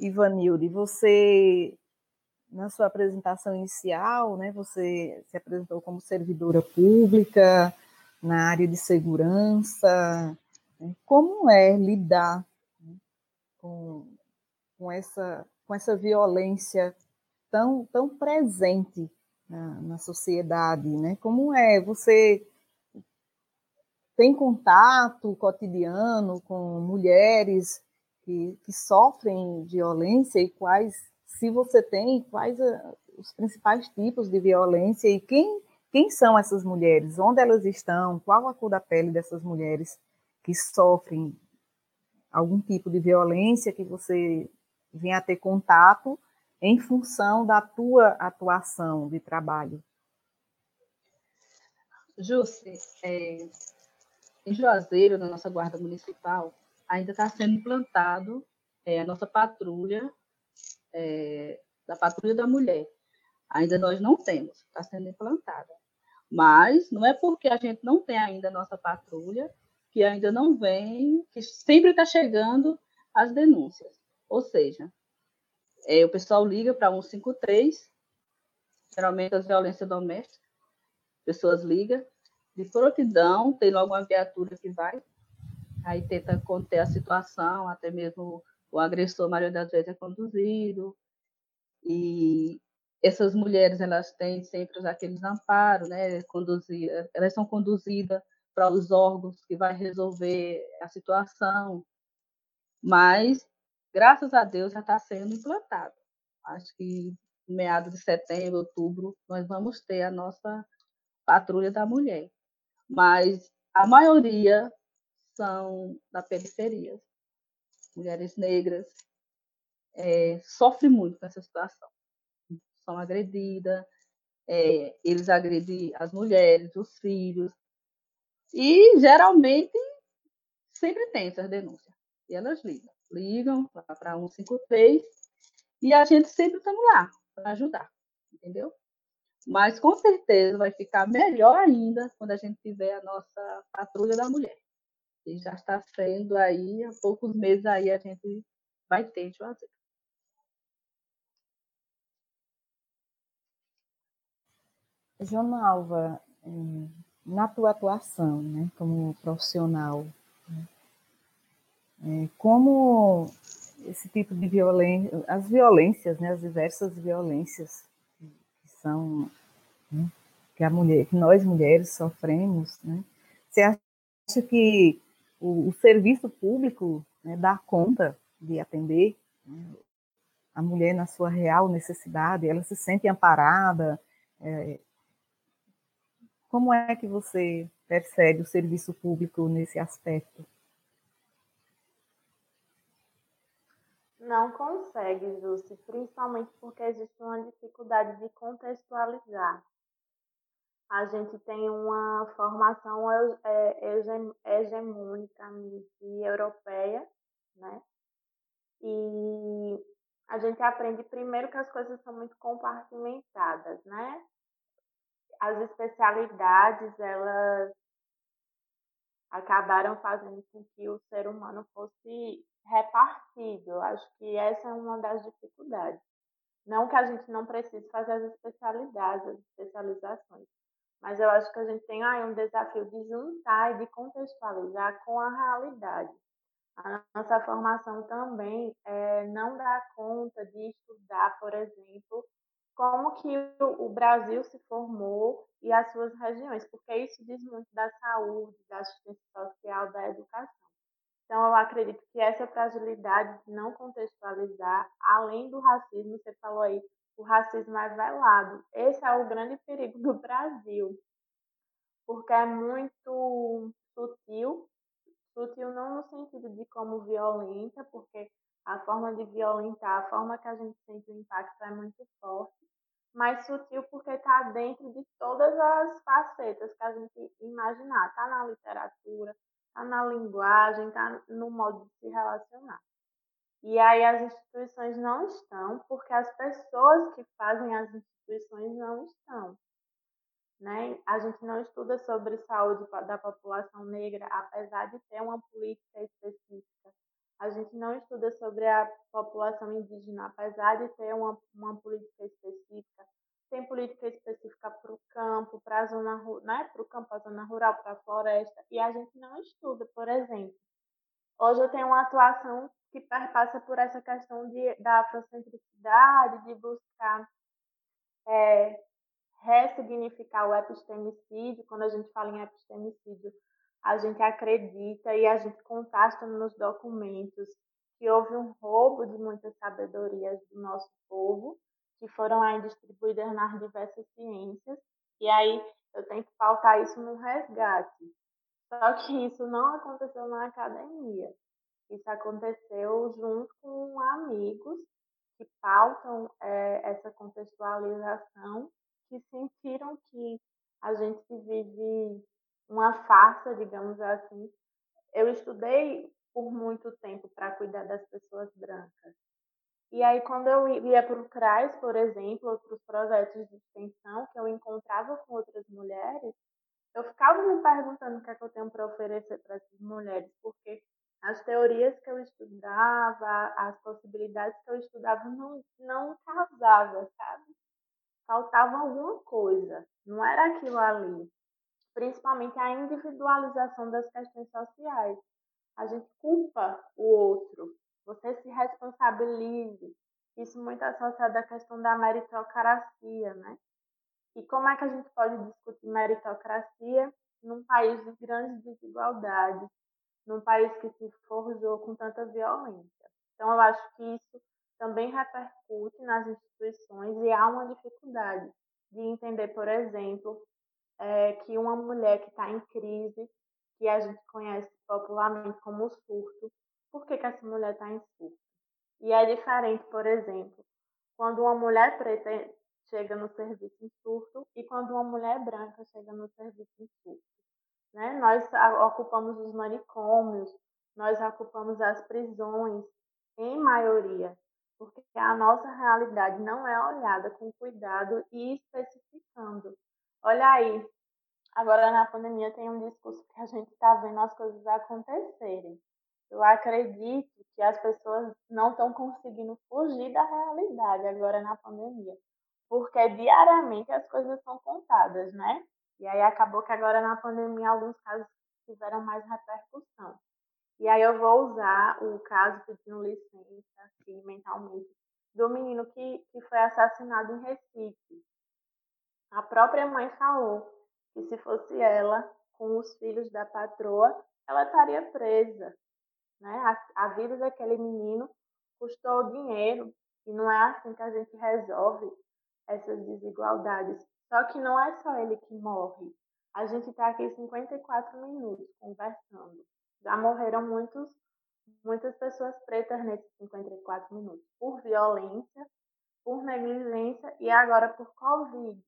Ivanilde, você na sua apresentação inicial, né, você se apresentou como servidora pública na área de segurança. Né? Como é lidar né, com, com, essa, com essa violência tão, tão presente na, na sociedade? Né? Como é você tem contato cotidiano com mulheres que, que sofrem violência e quais se você tem, quais a, os principais tipos de violência e quem, quem são essas mulheres, onde elas estão, qual a cor da pele dessas mulheres que sofrem algum tipo de violência que você venha a ter contato em função da tua atuação de trabalho. Jússi, é, em Juazeiro, na nossa guarda municipal, ainda está sendo implantado é, a nossa patrulha é, da patrulha da mulher. Ainda nós não temos, está sendo implantada. Mas não é porque a gente não tem ainda a nossa patrulha que ainda não vem, que sempre está chegando as denúncias. Ou seja, é, o pessoal liga para 153, geralmente as violências domésticas, pessoas ligam, de prontidão, tem logo uma viatura que vai, aí tenta conter a situação, até mesmo o agressor, a maioria das vezes, é conduzido. E essas mulheres, elas têm sempre aqueles amparos, né? Conduzir, elas são conduzidas para os órgãos que vai resolver a situação. Mas, graças a Deus, já está sendo implantado. Acho que no meado de setembro, outubro, nós vamos ter a nossa patrulha da mulher. Mas a maioria são da periferia mulheres negras, é, sofrem muito com essa situação. São agredidas, é, eles agredem as mulheres, os filhos, e geralmente sempre tem essas denúncias. E elas ligam, ligam para 153 e a gente sempre estamos lá para ajudar, entendeu? Mas com certeza vai ficar melhor ainda quando a gente tiver a nossa patrulha da mulher. E já está sendo aí, há poucos meses aí a gente vai ter de fazer. Jonalva, eh, na tua atuação, né, como profissional, né, é, como esse tipo de violência, as violências, né, as diversas violências que são né, que a mulher, que nós mulheres sofremos, né, você acha que o, o serviço público né, dá conta de atender a mulher na sua real necessidade, ela se sente amparada. É, como é que você percebe o serviço público nesse aspecto? Não consegue, Júcia, principalmente porque existe uma dificuldade de contextualizar a gente tem uma formação é, hegemônica europeia, né? E a gente aprende primeiro que as coisas são muito compartimentadas, né? As especialidades, elas acabaram fazendo com que o ser humano fosse repartido. Acho que essa é uma das dificuldades. Não que a gente não precise fazer as especialidades, as especializações, mas eu acho que a gente tem aí um desafio de juntar e de contextualizar com a realidade. A nossa formação também é, não dá conta de estudar, por exemplo, como que o Brasil se formou e as suas regiões, porque isso diz muito da saúde, da assistência social, da educação. Então, eu acredito que essa fragilidade de não contextualizar, além do racismo, você falou aí, o racismo é velado. Esse é o grande perigo do Brasil, porque é muito sutil, sutil não no sentido de como violenta, porque a forma de violentar, a forma que a gente sente o impacto é muito forte, mas sutil porque está dentro de todas as facetas que a gente imaginar. Está na literatura, está na linguagem, está no modo de se relacionar. E aí as instituições não estão, porque as pessoas que fazem as instituições não estão. Né? A gente não estuda sobre saúde da população negra, apesar de ter uma política específica. A gente não estuda sobre a população indígena, apesar de ter uma, uma política específica. Tem política específica para o campo, para a zona, né? para o campo, a zona rural, para a floresta. E a gente não estuda, por exemplo. Hoje eu tenho uma atuação que perpassa por essa questão de, da afrocentricidade, de buscar é, ressignificar o epistemicídio. Quando a gente fala em epistemicídio, a gente acredita e a gente contrasta nos documentos que houve um roubo de muitas sabedorias do nosso povo, que foram aí distribuídas nas diversas ciências, e aí eu tenho que pautar isso no resgate. Só que isso não aconteceu na academia. Isso aconteceu junto com amigos que pautam é, essa contextualização, que sentiram que a gente vive uma farsa, digamos assim. Eu estudei por muito tempo para cuidar das pessoas brancas. E aí, quando eu ia para o CRAS, por exemplo, outros projetos de extensão, que eu encontrava com outras mulheres, eu ficava me perguntando o que, é que eu tenho para oferecer para essas mulheres, porque as teorias que eu estudava, as possibilidades que eu estudava não, não casavam, sabe? Faltava alguma coisa, não era aquilo ali principalmente a individualização das questões sociais. A gente culpa o outro, você se responsabilize. Isso muito associado à questão da meritocracia, né? E como é que a gente pode discutir meritocracia num país de grandes desigualdades, num país que se forjou com tanta violência? Então, eu acho que isso também repercute nas instituições e há uma dificuldade de entender, por exemplo, é, que uma mulher que está em crise, que a gente conhece popularmente como surto, por que, que essa mulher está em surto? E é diferente, por exemplo, quando uma mulher preta chega no serviço em surto e quando uma mulher branca chega no serviço em surto. Né? Nós ocupamos os manicômios, nós ocupamos as prisões, em maioria, porque a nossa realidade não é olhada com cuidado e especificando. Olha aí, agora na pandemia tem um discurso que a gente está vendo as coisas acontecerem. Eu acredito que as pessoas não estão conseguindo fugir da realidade agora na pandemia, porque diariamente as coisas são contadas, né? E aí acabou que agora na pandemia alguns casos tiveram mais repercussão. E aí eu vou usar o caso pedindo licença, assim, mentalmente, do menino que, que foi assassinado em Recife. A própria mãe falou que se fosse ela, com os filhos da patroa, ela estaria presa. Né? A, a vida daquele menino custou dinheiro e não é assim que a gente resolve essas desigualdades. Só que não é só ele que morre. A gente está aqui 54 minutos conversando. Já morreram muitos, muitas pessoas pretas nesses 54 minutos por violência, por negligência e agora por Covid.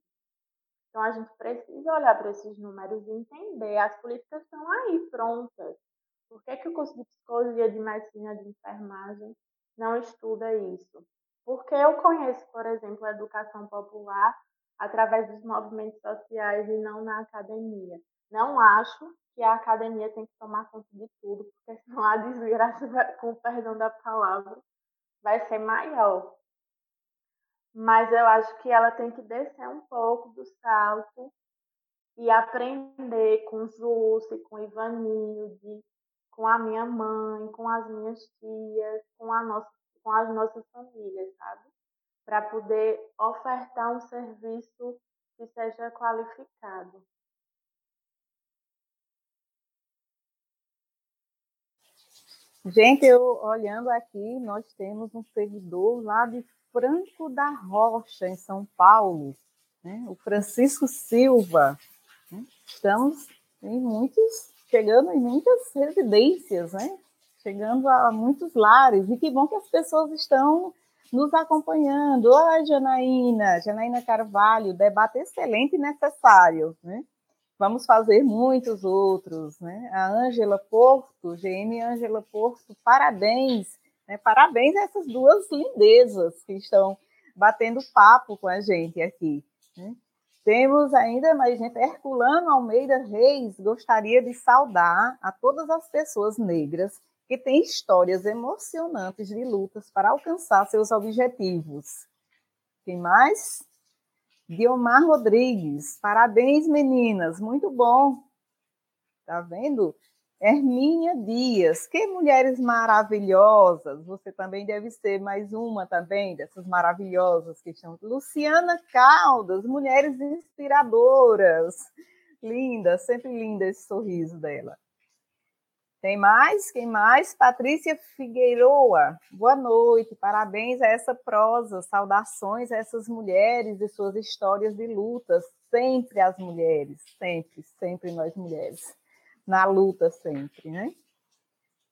Então, a gente precisa olhar para esses números e entender. As políticas estão aí, prontas. Por que, que o curso de psicologia, de medicina, de enfermagem não estuda isso? Porque eu conheço, por exemplo, a educação popular através dos movimentos sociais e não na academia. Não acho que a academia tem que tomar conta de tudo, porque senão a desgraça, com o perdão da palavra, vai ser maior mas eu acho que ela tem que descer um pouco do salto e aprender com Zúcia, com Ivanilde, com a minha mãe, com as minhas tias, com, a nossa, com as nossas famílias, sabe? Para poder ofertar um serviço que seja qualificado. Gente, eu olhando aqui, nós temos um seguidor lá de Franco da Rocha, em São Paulo, né? o Francisco Silva. Né? Estamos em muitos, chegando em muitas residências, né? chegando a muitos lares, e que bom que as pessoas estão nos acompanhando. Oi, Janaína, Janaína Carvalho, debate excelente e necessário. Né? Vamos fazer muitos outros, né? A Ângela Porto, GM Ângela Porto, parabéns, né? Parabéns a essas duas lindezas que estão batendo papo com a gente aqui. Né? Temos ainda mais gente, Herculano Almeida Reis, gostaria de saudar a todas as pessoas negras que têm histórias emocionantes de lutas para alcançar seus objetivos. Quem mais? Guiomar Rodrigues, parabéns, meninas, muito bom. Tá vendo? Hermínia Dias, que mulheres maravilhosas. Você também deve ser mais uma também dessas maravilhosas que estão. Luciana Caldas, mulheres inspiradoras. Linda, sempre linda esse sorriso dela. Tem mais? Quem mais? Patrícia Figueiroa. Boa noite. Parabéns a essa prosa. Saudações a essas mulheres e suas histórias de lutas. Sempre as mulheres, sempre, sempre nós mulheres. Na luta sempre, né?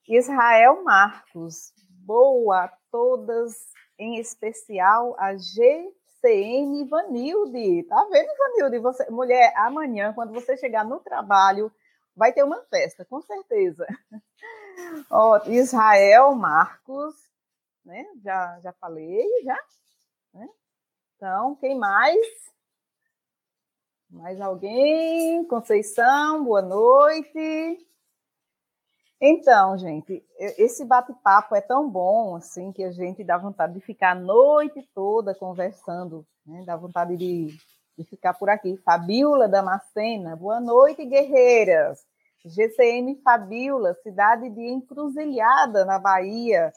Israel Marcos. Boa a todas, em especial a GCM Vanilde. Tá vendo, Vanilde? Você, mulher, amanhã, quando você chegar no trabalho, vai ter uma festa, com certeza. Ó, Israel Marcos, né? Já, já falei, já. Né? Então, quem mais? Mais alguém? Conceição, boa noite. Então, gente, esse bate-papo é tão bom assim que a gente dá vontade de ficar a noite toda conversando, né? Dá vontade de de ficar por aqui. Fabiola Damascena, boa noite, guerreiras. GCM Fabiola, cidade de Encruzilhada, na Bahia.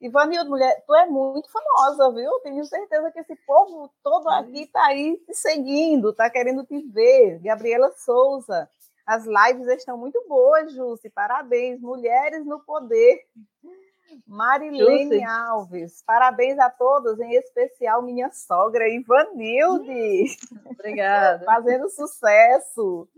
Ivanildo, mulher, tu é muito famosa, viu? Tenho certeza que esse povo todo aqui está aí te seguindo, está querendo te ver. Gabriela Souza, as lives estão muito boas, Jússi, parabéns. Mulheres no poder. Marilene Alves, parabéns a todos, em especial minha sogra Ivanilde. Obrigada. Fazendo sucesso.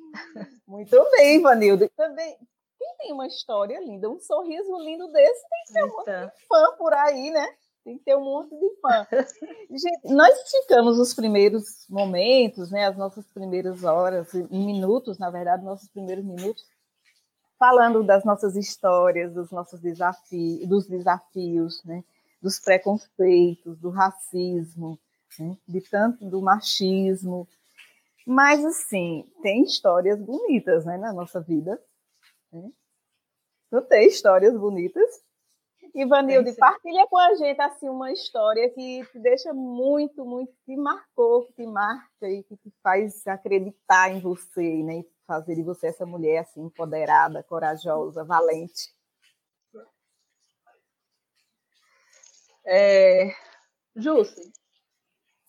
Muito bem, Ivanilde. Também, quem tem uma história linda, um sorriso lindo desse, tem que ter um monte de fã por aí, né? Tem que ter um monte de fã. Gente, nós ficamos os primeiros momentos, né, as nossas primeiras horas, minutos, na verdade, nossos primeiros minutos, falando das nossas histórias, dos nossos desafios, dos desafios, né? dos preconceitos, do racismo, né? de tanto do machismo. Mas, assim, tem histórias bonitas né, na nossa vida. Né? Não tem histórias bonitas? Ivanilde, partilha com a gente assim, uma história que te deixa muito, muito, que marcou, que te marca e que te faz acreditar em você, né? Fazer de você essa mulher assim empoderada, corajosa, valente? É,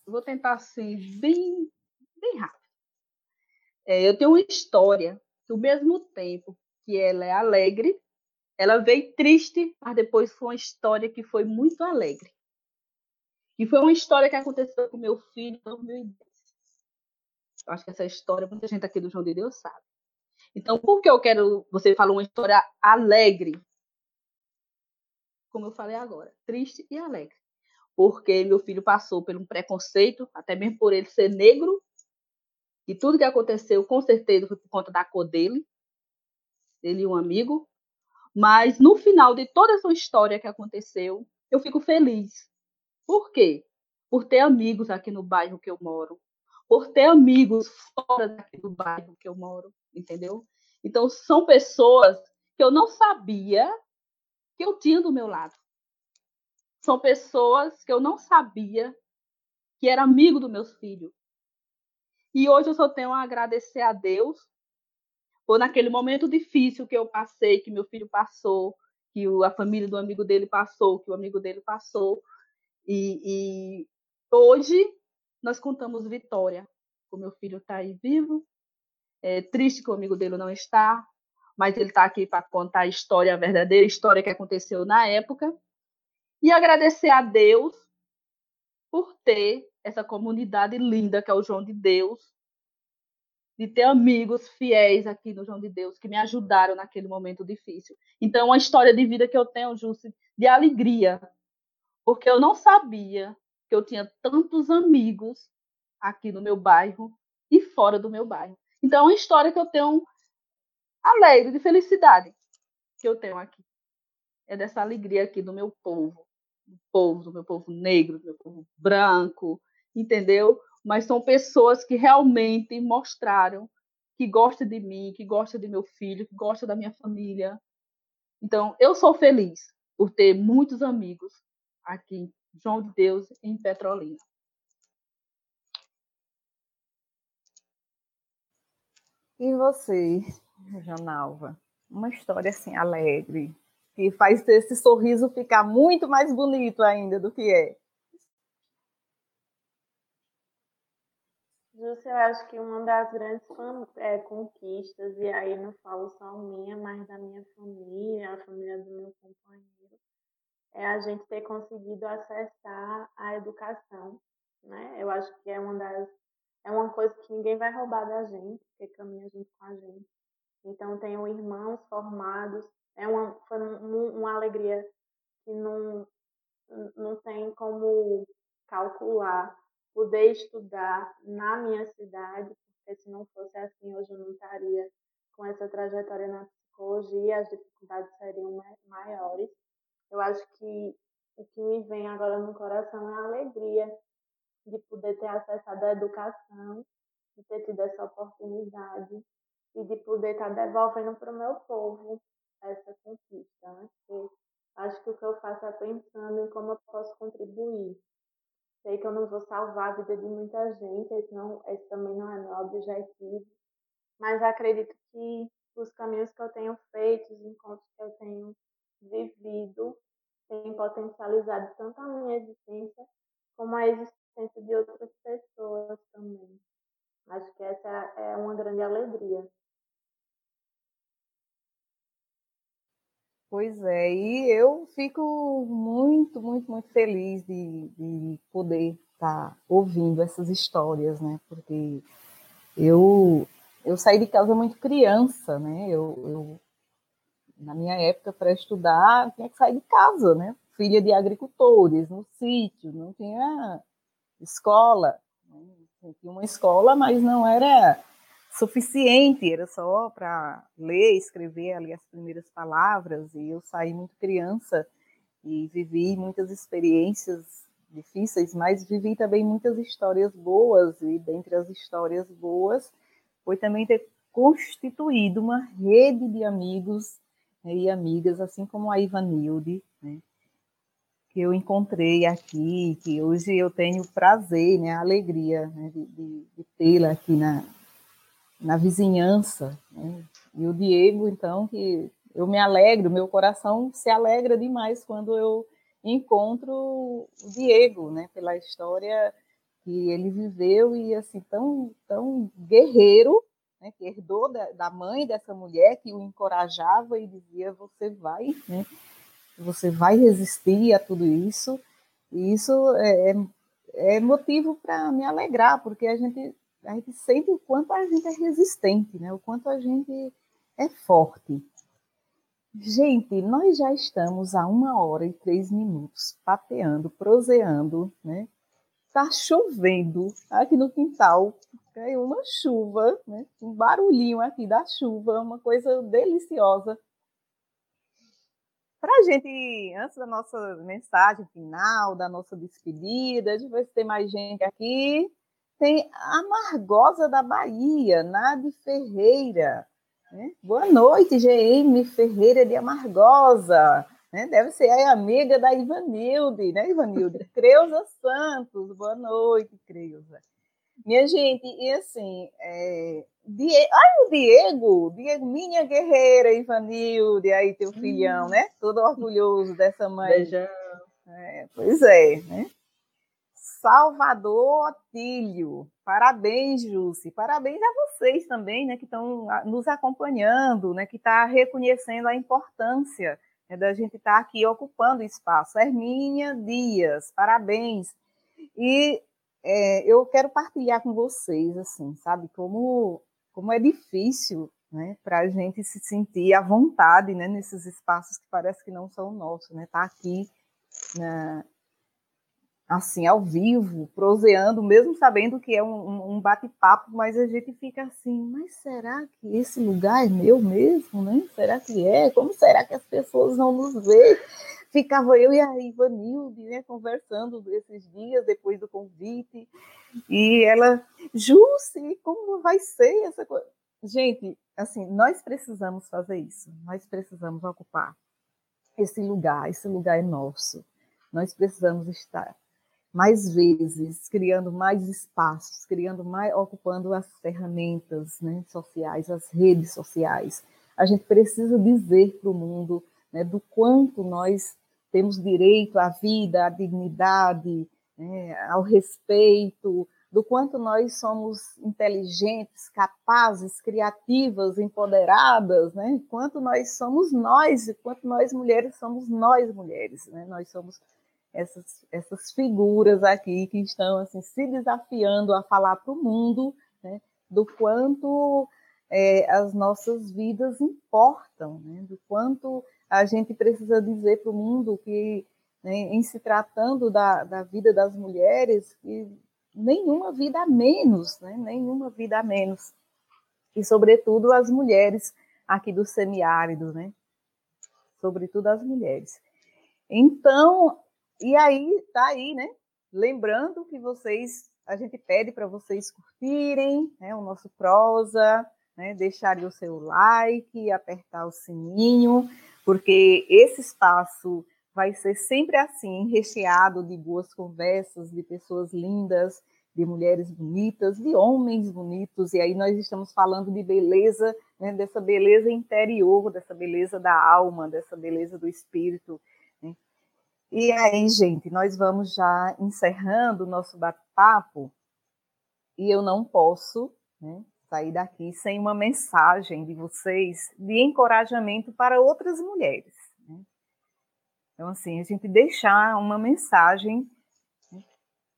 vou tentar assim, bem, bem rápido. É, eu tenho uma história que, ao mesmo tempo que ela é alegre, ela veio triste, mas depois foi uma história que foi muito alegre. E foi uma história que aconteceu com meu filho em 2010. Acho que essa história, muita gente aqui do João de Deus sabe. Então, por que eu quero. Você falou uma história alegre. Como eu falei agora, triste e alegre. Porque meu filho passou por um preconceito, até mesmo por ele ser negro. E tudo que aconteceu, com certeza, foi por conta da cor dele, dele e um amigo. Mas no final de toda essa história que aconteceu, eu fico feliz. Por quê? Por ter amigos aqui no bairro que eu moro, por ter amigos fora daqui do bairro que eu moro, entendeu? Então, são pessoas que eu não sabia que eu tinha do meu lado. São pessoas que eu não sabia que era amigo dos meus filhos. E hoje eu só tenho a agradecer a Deus por naquele momento difícil que eu passei, que meu filho passou, que a família do amigo dele passou, que o amigo dele passou. E, e hoje nós contamos vitória. O meu filho está aí vivo, é triste que o amigo dele não está, mas ele está aqui para contar a história, a verdadeira história que aconteceu na época. E agradecer a Deus por ter essa comunidade linda que é o João de Deus, de ter amigos fiéis aqui no João de Deus que me ajudaram naquele momento difícil. Então, uma história de vida que eu tenho, Júcio, de alegria, porque eu não sabia que eu tinha tantos amigos aqui no meu bairro e fora do meu bairro. Então, é uma história que eu tenho alegre, de felicidade que eu tenho aqui. É dessa alegria aqui do meu povo, do povo, do meu povo negro, do meu povo branco, entendeu? Mas são pessoas que realmente mostraram que gostam de mim, que gostam de meu filho, que gostam da minha família. Então, eu sou feliz por ter muitos amigos aqui, João de Deus, em Petrolina. E você, Janalva? Uma história assim alegre, que faz esse sorriso ficar muito mais bonito ainda do que é. Júcia, eu acho que uma das grandes é, conquistas, e aí não falo só minha, mas da minha família, a família do meu companheiro, é a gente ter conseguido acessar a educação. Né? Eu acho que é uma das é uma coisa que ninguém vai roubar da gente, porque caminha junto com a gente. Então, tenho irmãos formados, é uma, foi uma alegria que não, não tem como calcular. Poder estudar na minha cidade, porque se não fosse assim, hoje eu não estaria com essa trajetória na psicologia, as dificuldades seriam maiores. Eu acho que o que me vem agora no coração é a alegria de poder ter acessado à educação, de ter tido essa oportunidade e de poder estar devolvendo para o meu povo essa conquista. Né? Acho que o que eu faço é pensando em como eu posso contribuir. Sei que eu não vou salvar a vida de muita gente, não, esse também não é meu objetivo, mas acredito que os caminhos que eu tenho feito, os encontros que eu tenho vivido, têm potencializado tanto a minha existência como a existência de outras pessoas também. Acho que essa é uma grande alegria. Pois é, e eu fico muito, muito, muito feliz de, de poder estar tá ouvindo essas histórias, né? Porque eu, eu saí de casa muito criança, né? Eu, eu na minha época, para estudar, tinha que sair de casa, né? Filha de agricultores, no sítio, não tinha escola. Né? Tinha uma escola, mas não era suficiente, era só para ler, escrever ali as primeiras palavras, e eu saí muito criança e vivi muitas experiências difíceis, mas vivi também muitas histórias boas, e dentre as histórias boas foi também ter constituído uma rede de amigos né, e amigas, assim como a Ivanilde, né, que eu encontrei aqui, que hoje eu tenho prazer, né, a alegria né, de, de, de tê-la aqui na, na vizinhança. Né? E o Diego, então, que eu me alegro, meu coração se alegra demais quando eu encontro o Diego, né? Pela história que ele viveu e assim tão tão guerreiro, né? Que herdou da, da mãe dessa mulher que o encorajava e dizia você vai, né? Você vai resistir a tudo isso. E isso é, é, é motivo para me alegrar, porque a gente a gente sente o quanto a gente é resistente, né? o quanto a gente é forte. Gente, nós já estamos a uma hora e três minutos pateando, proseando, né? Tá chovendo aqui no quintal, caiu uma chuva, né? Um barulhinho aqui da chuva, uma coisa deliciosa. Para a gente, antes da nossa mensagem final, da nossa despedida, de ver se tem mais gente aqui, tem a Margosa da Bahia, Nade Ferreira. Né? Boa noite, GM Ferreira de Amargosa. Né? Deve ser a amiga da Ivanilde, né, Ivanilde? Creuza Santos, boa noite, Creuza. Minha gente, e assim, é, Die... ai, o Diego, Diego, minha guerreira, Ivanilde, aí teu filhão, né? Todo orgulhoso dessa mãe. Beijão. É, pois é, né? Salvador Otílio. Parabéns, Jússi. Parabéns a vocês também, né, que estão nos acompanhando, né, que está reconhecendo a importância né, da gente estar tá aqui ocupando espaço. Hermínia Dias, parabéns. E é, eu quero partilhar com vocês, assim, sabe, como, como é difícil né, para a gente se sentir à vontade né, nesses espaços que parece que não são nossos, né? Tá aqui né, assim, ao vivo, proseando, mesmo sabendo que é um, um bate-papo, mas a gente fica assim, mas será que esse lugar é meu mesmo, né? Será que é? Como será que as pessoas vão nos ver? Ficava eu e a Ivanilde, né, conversando esses dias depois do convite, e ela, Jusce, como vai ser essa coisa? Gente, assim, nós precisamos fazer isso, nós precisamos ocupar esse lugar, esse lugar é nosso. Nós precisamos estar mais vezes, criando mais espaços, criando mais, ocupando as ferramentas né, sociais, as redes sociais. A gente precisa dizer para o mundo né, do quanto nós temos direito à vida, à dignidade, né, ao respeito, do quanto nós somos inteligentes, capazes, criativas, empoderadas, né? Quanto nós somos nós, quanto nós mulheres somos nós mulheres, né? Nós somos essas, essas figuras aqui que estão assim, se desafiando a falar para o mundo né, do quanto é, as nossas vidas importam, né, do quanto a gente precisa dizer para o mundo que, né, em se tratando da, da vida das mulheres, que nenhuma vida a menos, né, nenhuma vida a menos. E, sobretudo, as mulheres aqui do semiárido, né? Sobretudo as mulheres. Então, e aí, tá aí, né? Lembrando que vocês, a gente pede para vocês curtirem né, o nosso prosa, né, deixarem o seu like, apertar o sininho, porque esse espaço vai ser sempre assim, recheado de boas conversas, de pessoas lindas, de mulheres bonitas, de homens bonitos, e aí nós estamos falando de beleza, né, dessa beleza interior, dessa beleza da alma, dessa beleza do espírito. E aí, gente, nós vamos já encerrando o nosso bate-papo e eu não posso né, sair daqui sem uma mensagem de vocês de encorajamento para outras mulheres. Né? Então, assim, a gente deixar uma mensagem né,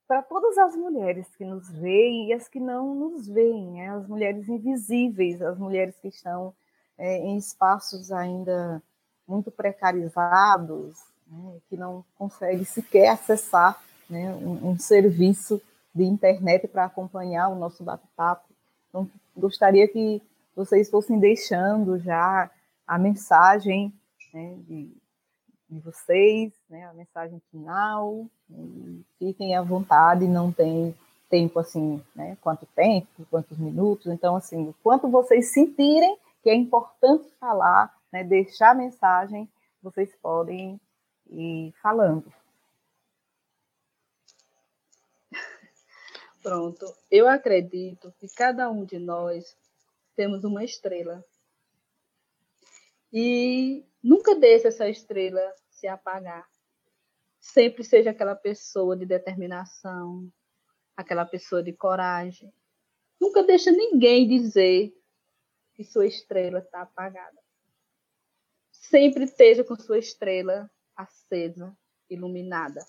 para todas as mulheres que nos veem e as que não nos veem, né? as mulheres invisíveis, as mulheres que estão é, em espaços ainda muito precarizados, né, que não consegue sequer acessar né, um, um, serviço de internet para acompanhar o nosso bate-papo. Então, gostaria que vocês fossem deixando já a mensagem né, de, de, vocês, né, a mensagem final. Fiquem à vontade, não tem tempo assim, né, quanto tempo, quantos minutos. Então, assim, o quanto vocês sentirem que é importante falar, né, deixar a mensagem, vocês podem e falando. Pronto. Eu acredito que cada um de nós temos uma estrela. E nunca deixe essa estrela se apagar. Sempre seja aquela pessoa de determinação, aquela pessoa de coragem. Nunca deixe ninguém dizer que sua estrela está apagada. Sempre esteja com sua estrela acesa, iluminada.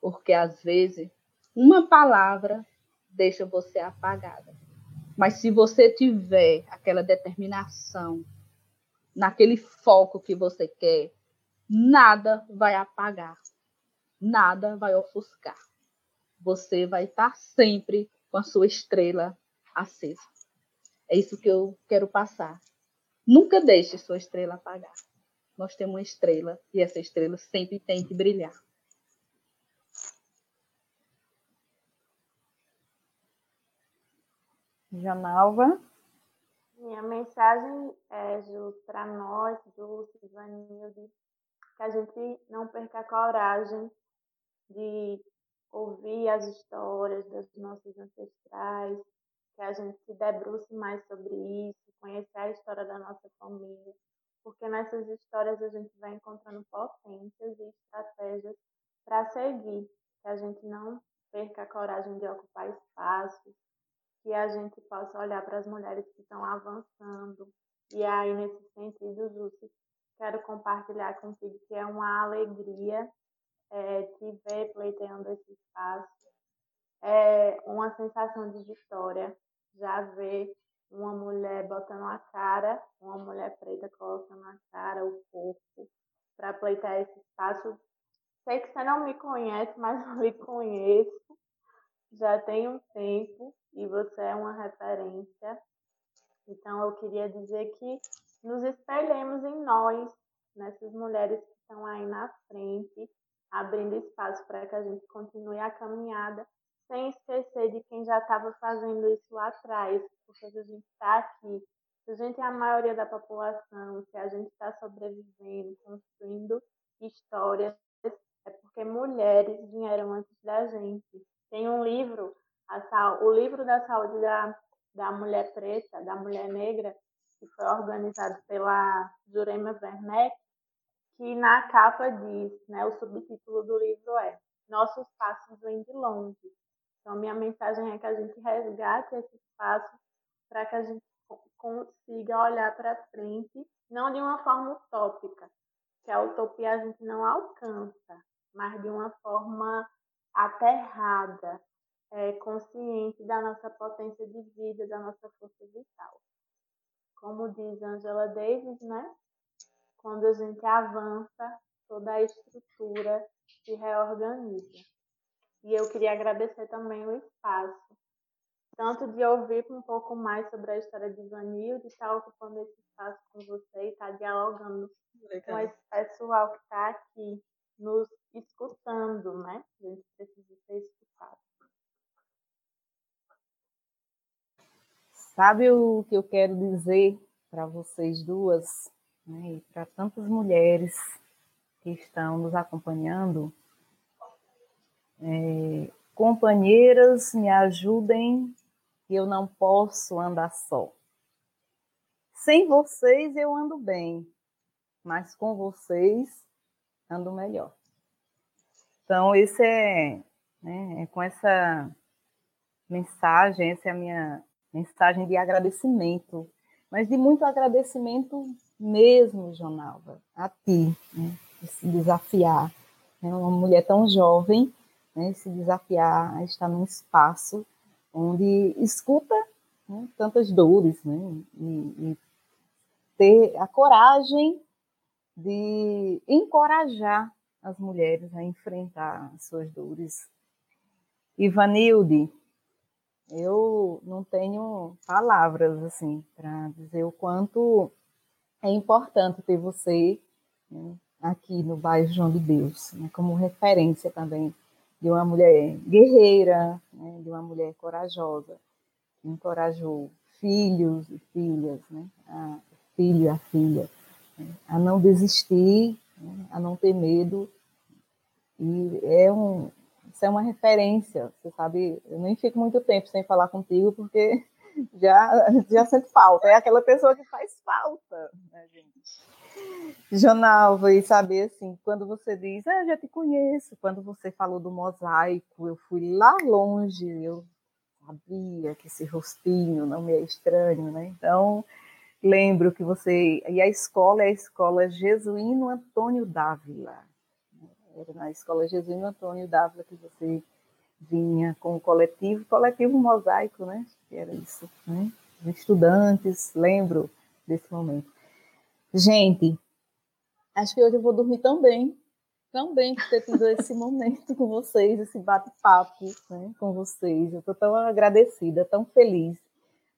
Porque às vezes uma palavra deixa você apagada. Mas se você tiver aquela determinação, naquele foco que você quer, nada vai apagar, nada vai ofuscar. Você vai estar sempre com a sua estrela acesa. É isso que eu quero passar. Nunca deixe sua estrela apagar nós temos uma estrela e essa estrela sempre tem que brilhar. Janalva? Minha mensagem é para nós, Dulce, Vanilde, que a gente não perca a coragem de ouvir as histórias dos nossos ancestrais, que a gente se debruce mais sobre isso, conhecer a história da nossa família, porque nessas histórias a gente vai encontrando potências e estratégias para seguir, que a gente não coragem de ocupar espaços, que a gente possa olhar para as mulheres que estão avançando. E aí, nesse sentido, Júcia, quero compartilhar contigo que é uma alegria é, te ver pleiteando esse espaço. É uma sensação de vitória, já ver uma mulher botando a cara, uma mulher preta colocando a cara, o corpo, para pleitear esse espaço. Sei que você não me conhece, mas eu lhe conheço. Já tem um tempo e você é uma referência. Então eu queria dizer que nos espelhemos em nós, nessas mulheres que estão aí na frente, abrindo espaço para que a gente continue a caminhada, sem esquecer de quem já estava fazendo isso lá atrás, porque a gente está aqui, se a gente é a maioria da população, se a gente está sobrevivendo, construindo histórias, é porque mulheres vieram antes da gente. Tem um livro, a, o livro da saúde da, da mulher preta, da mulher negra, que foi organizado pela Jurema Werneck, que na capa diz, né, o subtítulo do livro é Nossos Passos Vêm de Longe. Então, minha mensagem é que a gente resgate esse espaço para que a gente consiga olhar para frente, não de uma forma utópica, que a utopia a gente não alcança, mas de uma forma aterrada, é, consciente da nossa potência de vida, da nossa força vital. Como diz Angela Davis, né? quando a gente avança, toda a estrutura se reorganiza. E eu queria agradecer também o espaço, tanto de ouvir um pouco mais sobre a história de Vanil, de estar ocupando esse espaço com você e estar dialogando Legal. com esse pessoal que está aqui nos escutando, né? A gente precisa ser Sabe o que eu quero dizer para vocês duas? né, e para tantas mulheres que estão nos acompanhando. É, companheiras, me ajudem, eu não posso andar só. Sem vocês eu ando bem, mas com vocês ando melhor. Então, esse é, né, é com essa mensagem, essa é a minha mensagem de agradecimento, mas de muito agradecimento mesmo, Jonalva, a ti, né, se desafiar. Né, uma mulher tão jovem, né, se desafiar a estar num espaço onde escuta né, tantas dores, né, e, e ter a coragem de encorajar as mulheres a enfrentar as suas dores. Ivanilde, eu não tenho palavras assim para dizer o quanto é importante ter você né, aqui no bairro João de Deus, né, como referência também de uma mulher guerreira, né, de uma mulher corajosa, que encorajou filhos e filhas, né, a filho e a filha, né, a não desistir, né, a não ter medo. E é um, isso é uma referência, você sabe, eu nem fico muito tempo sem falar contigo, porque já, já sente falta. É aquela pessoa que faz falta, né, gente? Jonalva, e saber assim, quando você diz, ah, já te conheço, quando você falou do mosaico, eu fui lá longe, eu sabia que esse rostinho não me é estranho, né? Então, lembro que você. E a escola é a escola Jesuíno Antônio Dávila. Era na escola Jesuíno Antônio Dávila que você vinha com o coletivo, coletivo mosaico, né? Que era isso, né? Estudantes, lembro desse momento. Gente, acho que hoje eu vou dormir tão bem, tão bem por ter tido esse momento com vocês, esse bate-papo né, com vocês. Eu estou tão agradecida, tão feliz,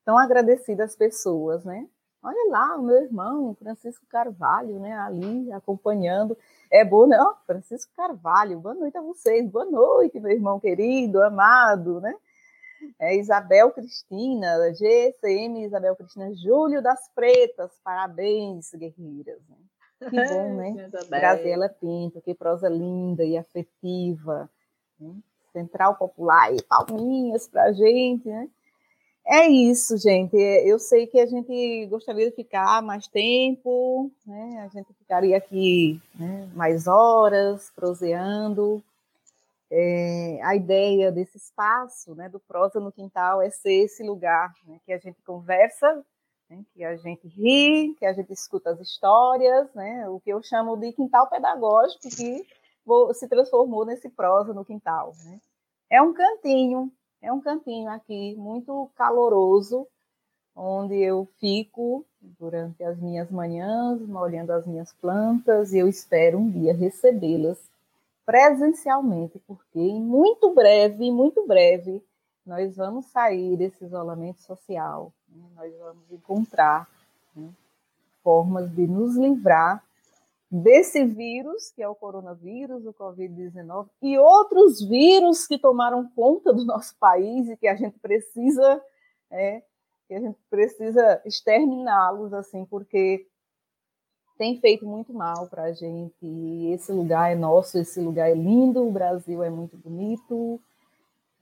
tão agradecida às pessoas, né? Olha lá, o meu irmão, Francisco Carvalho, né, ali acompanhando. É bom, né? Oh, Francisco Carvalho, boa noite a vocês, boa noite, meu irmão querido, amado, né? É Isabel Cristina, GCM Isabel Cristina, Júlio das Pretas, parabéns, guerreiras. Né? Que bom, né? Graziela Pinto, que prosa linda e afetiva. Né? Central Popular e palminhas pra gente, né? É isso, gente. Eu sei que a gente gostaria de ficar mais tempo, né? A gente ficaria aqui né, mais horas, proseando. é, a ideia desse espaço, né, do prosa no quintal, é ser esse lugar né, que a gente conversa, né, que a gente ri, que a gente escuta as histórias, né, o que eu chamo de quintal pedagógico, que se transformou nesse prosa no quintal. Né. É um cantinho, é um cantinho aqui muito caloroso, onde eu fico durante as minhas manhãs, molhando as minhas plantas, e eu espero um dia recebê-las presencialmente, porque em muito breve, muito breve, nós vamos sair desse isolamento social, né? nós vamos encontrar né, formas de nos livrar desse vírus, que é o coronavírus, o Covid-19, e outros vírus que tomaram conta do nosso país e que a gente precisa, é, que a gente precisa exterminá-los, assim, porque tem feito muito mal para a gente. Esse lugar é nosso, esse lugar é lindo, o Brasil é muito bonito.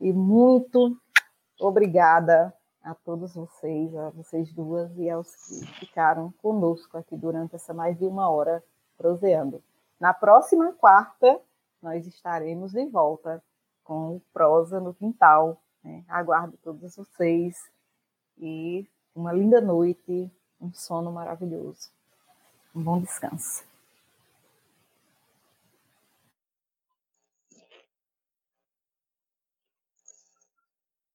E muito obrigada a todos vocês, a vocês duas e aos que ficaram conosco aqui durante essa mais de uma hora proseando. Na próxima quarta, nós estaremos de volta com o Prosa no Quintal. Né? Aguardo todos vocês e uma linda noite, um sono maravilhoso. Um bom descanso.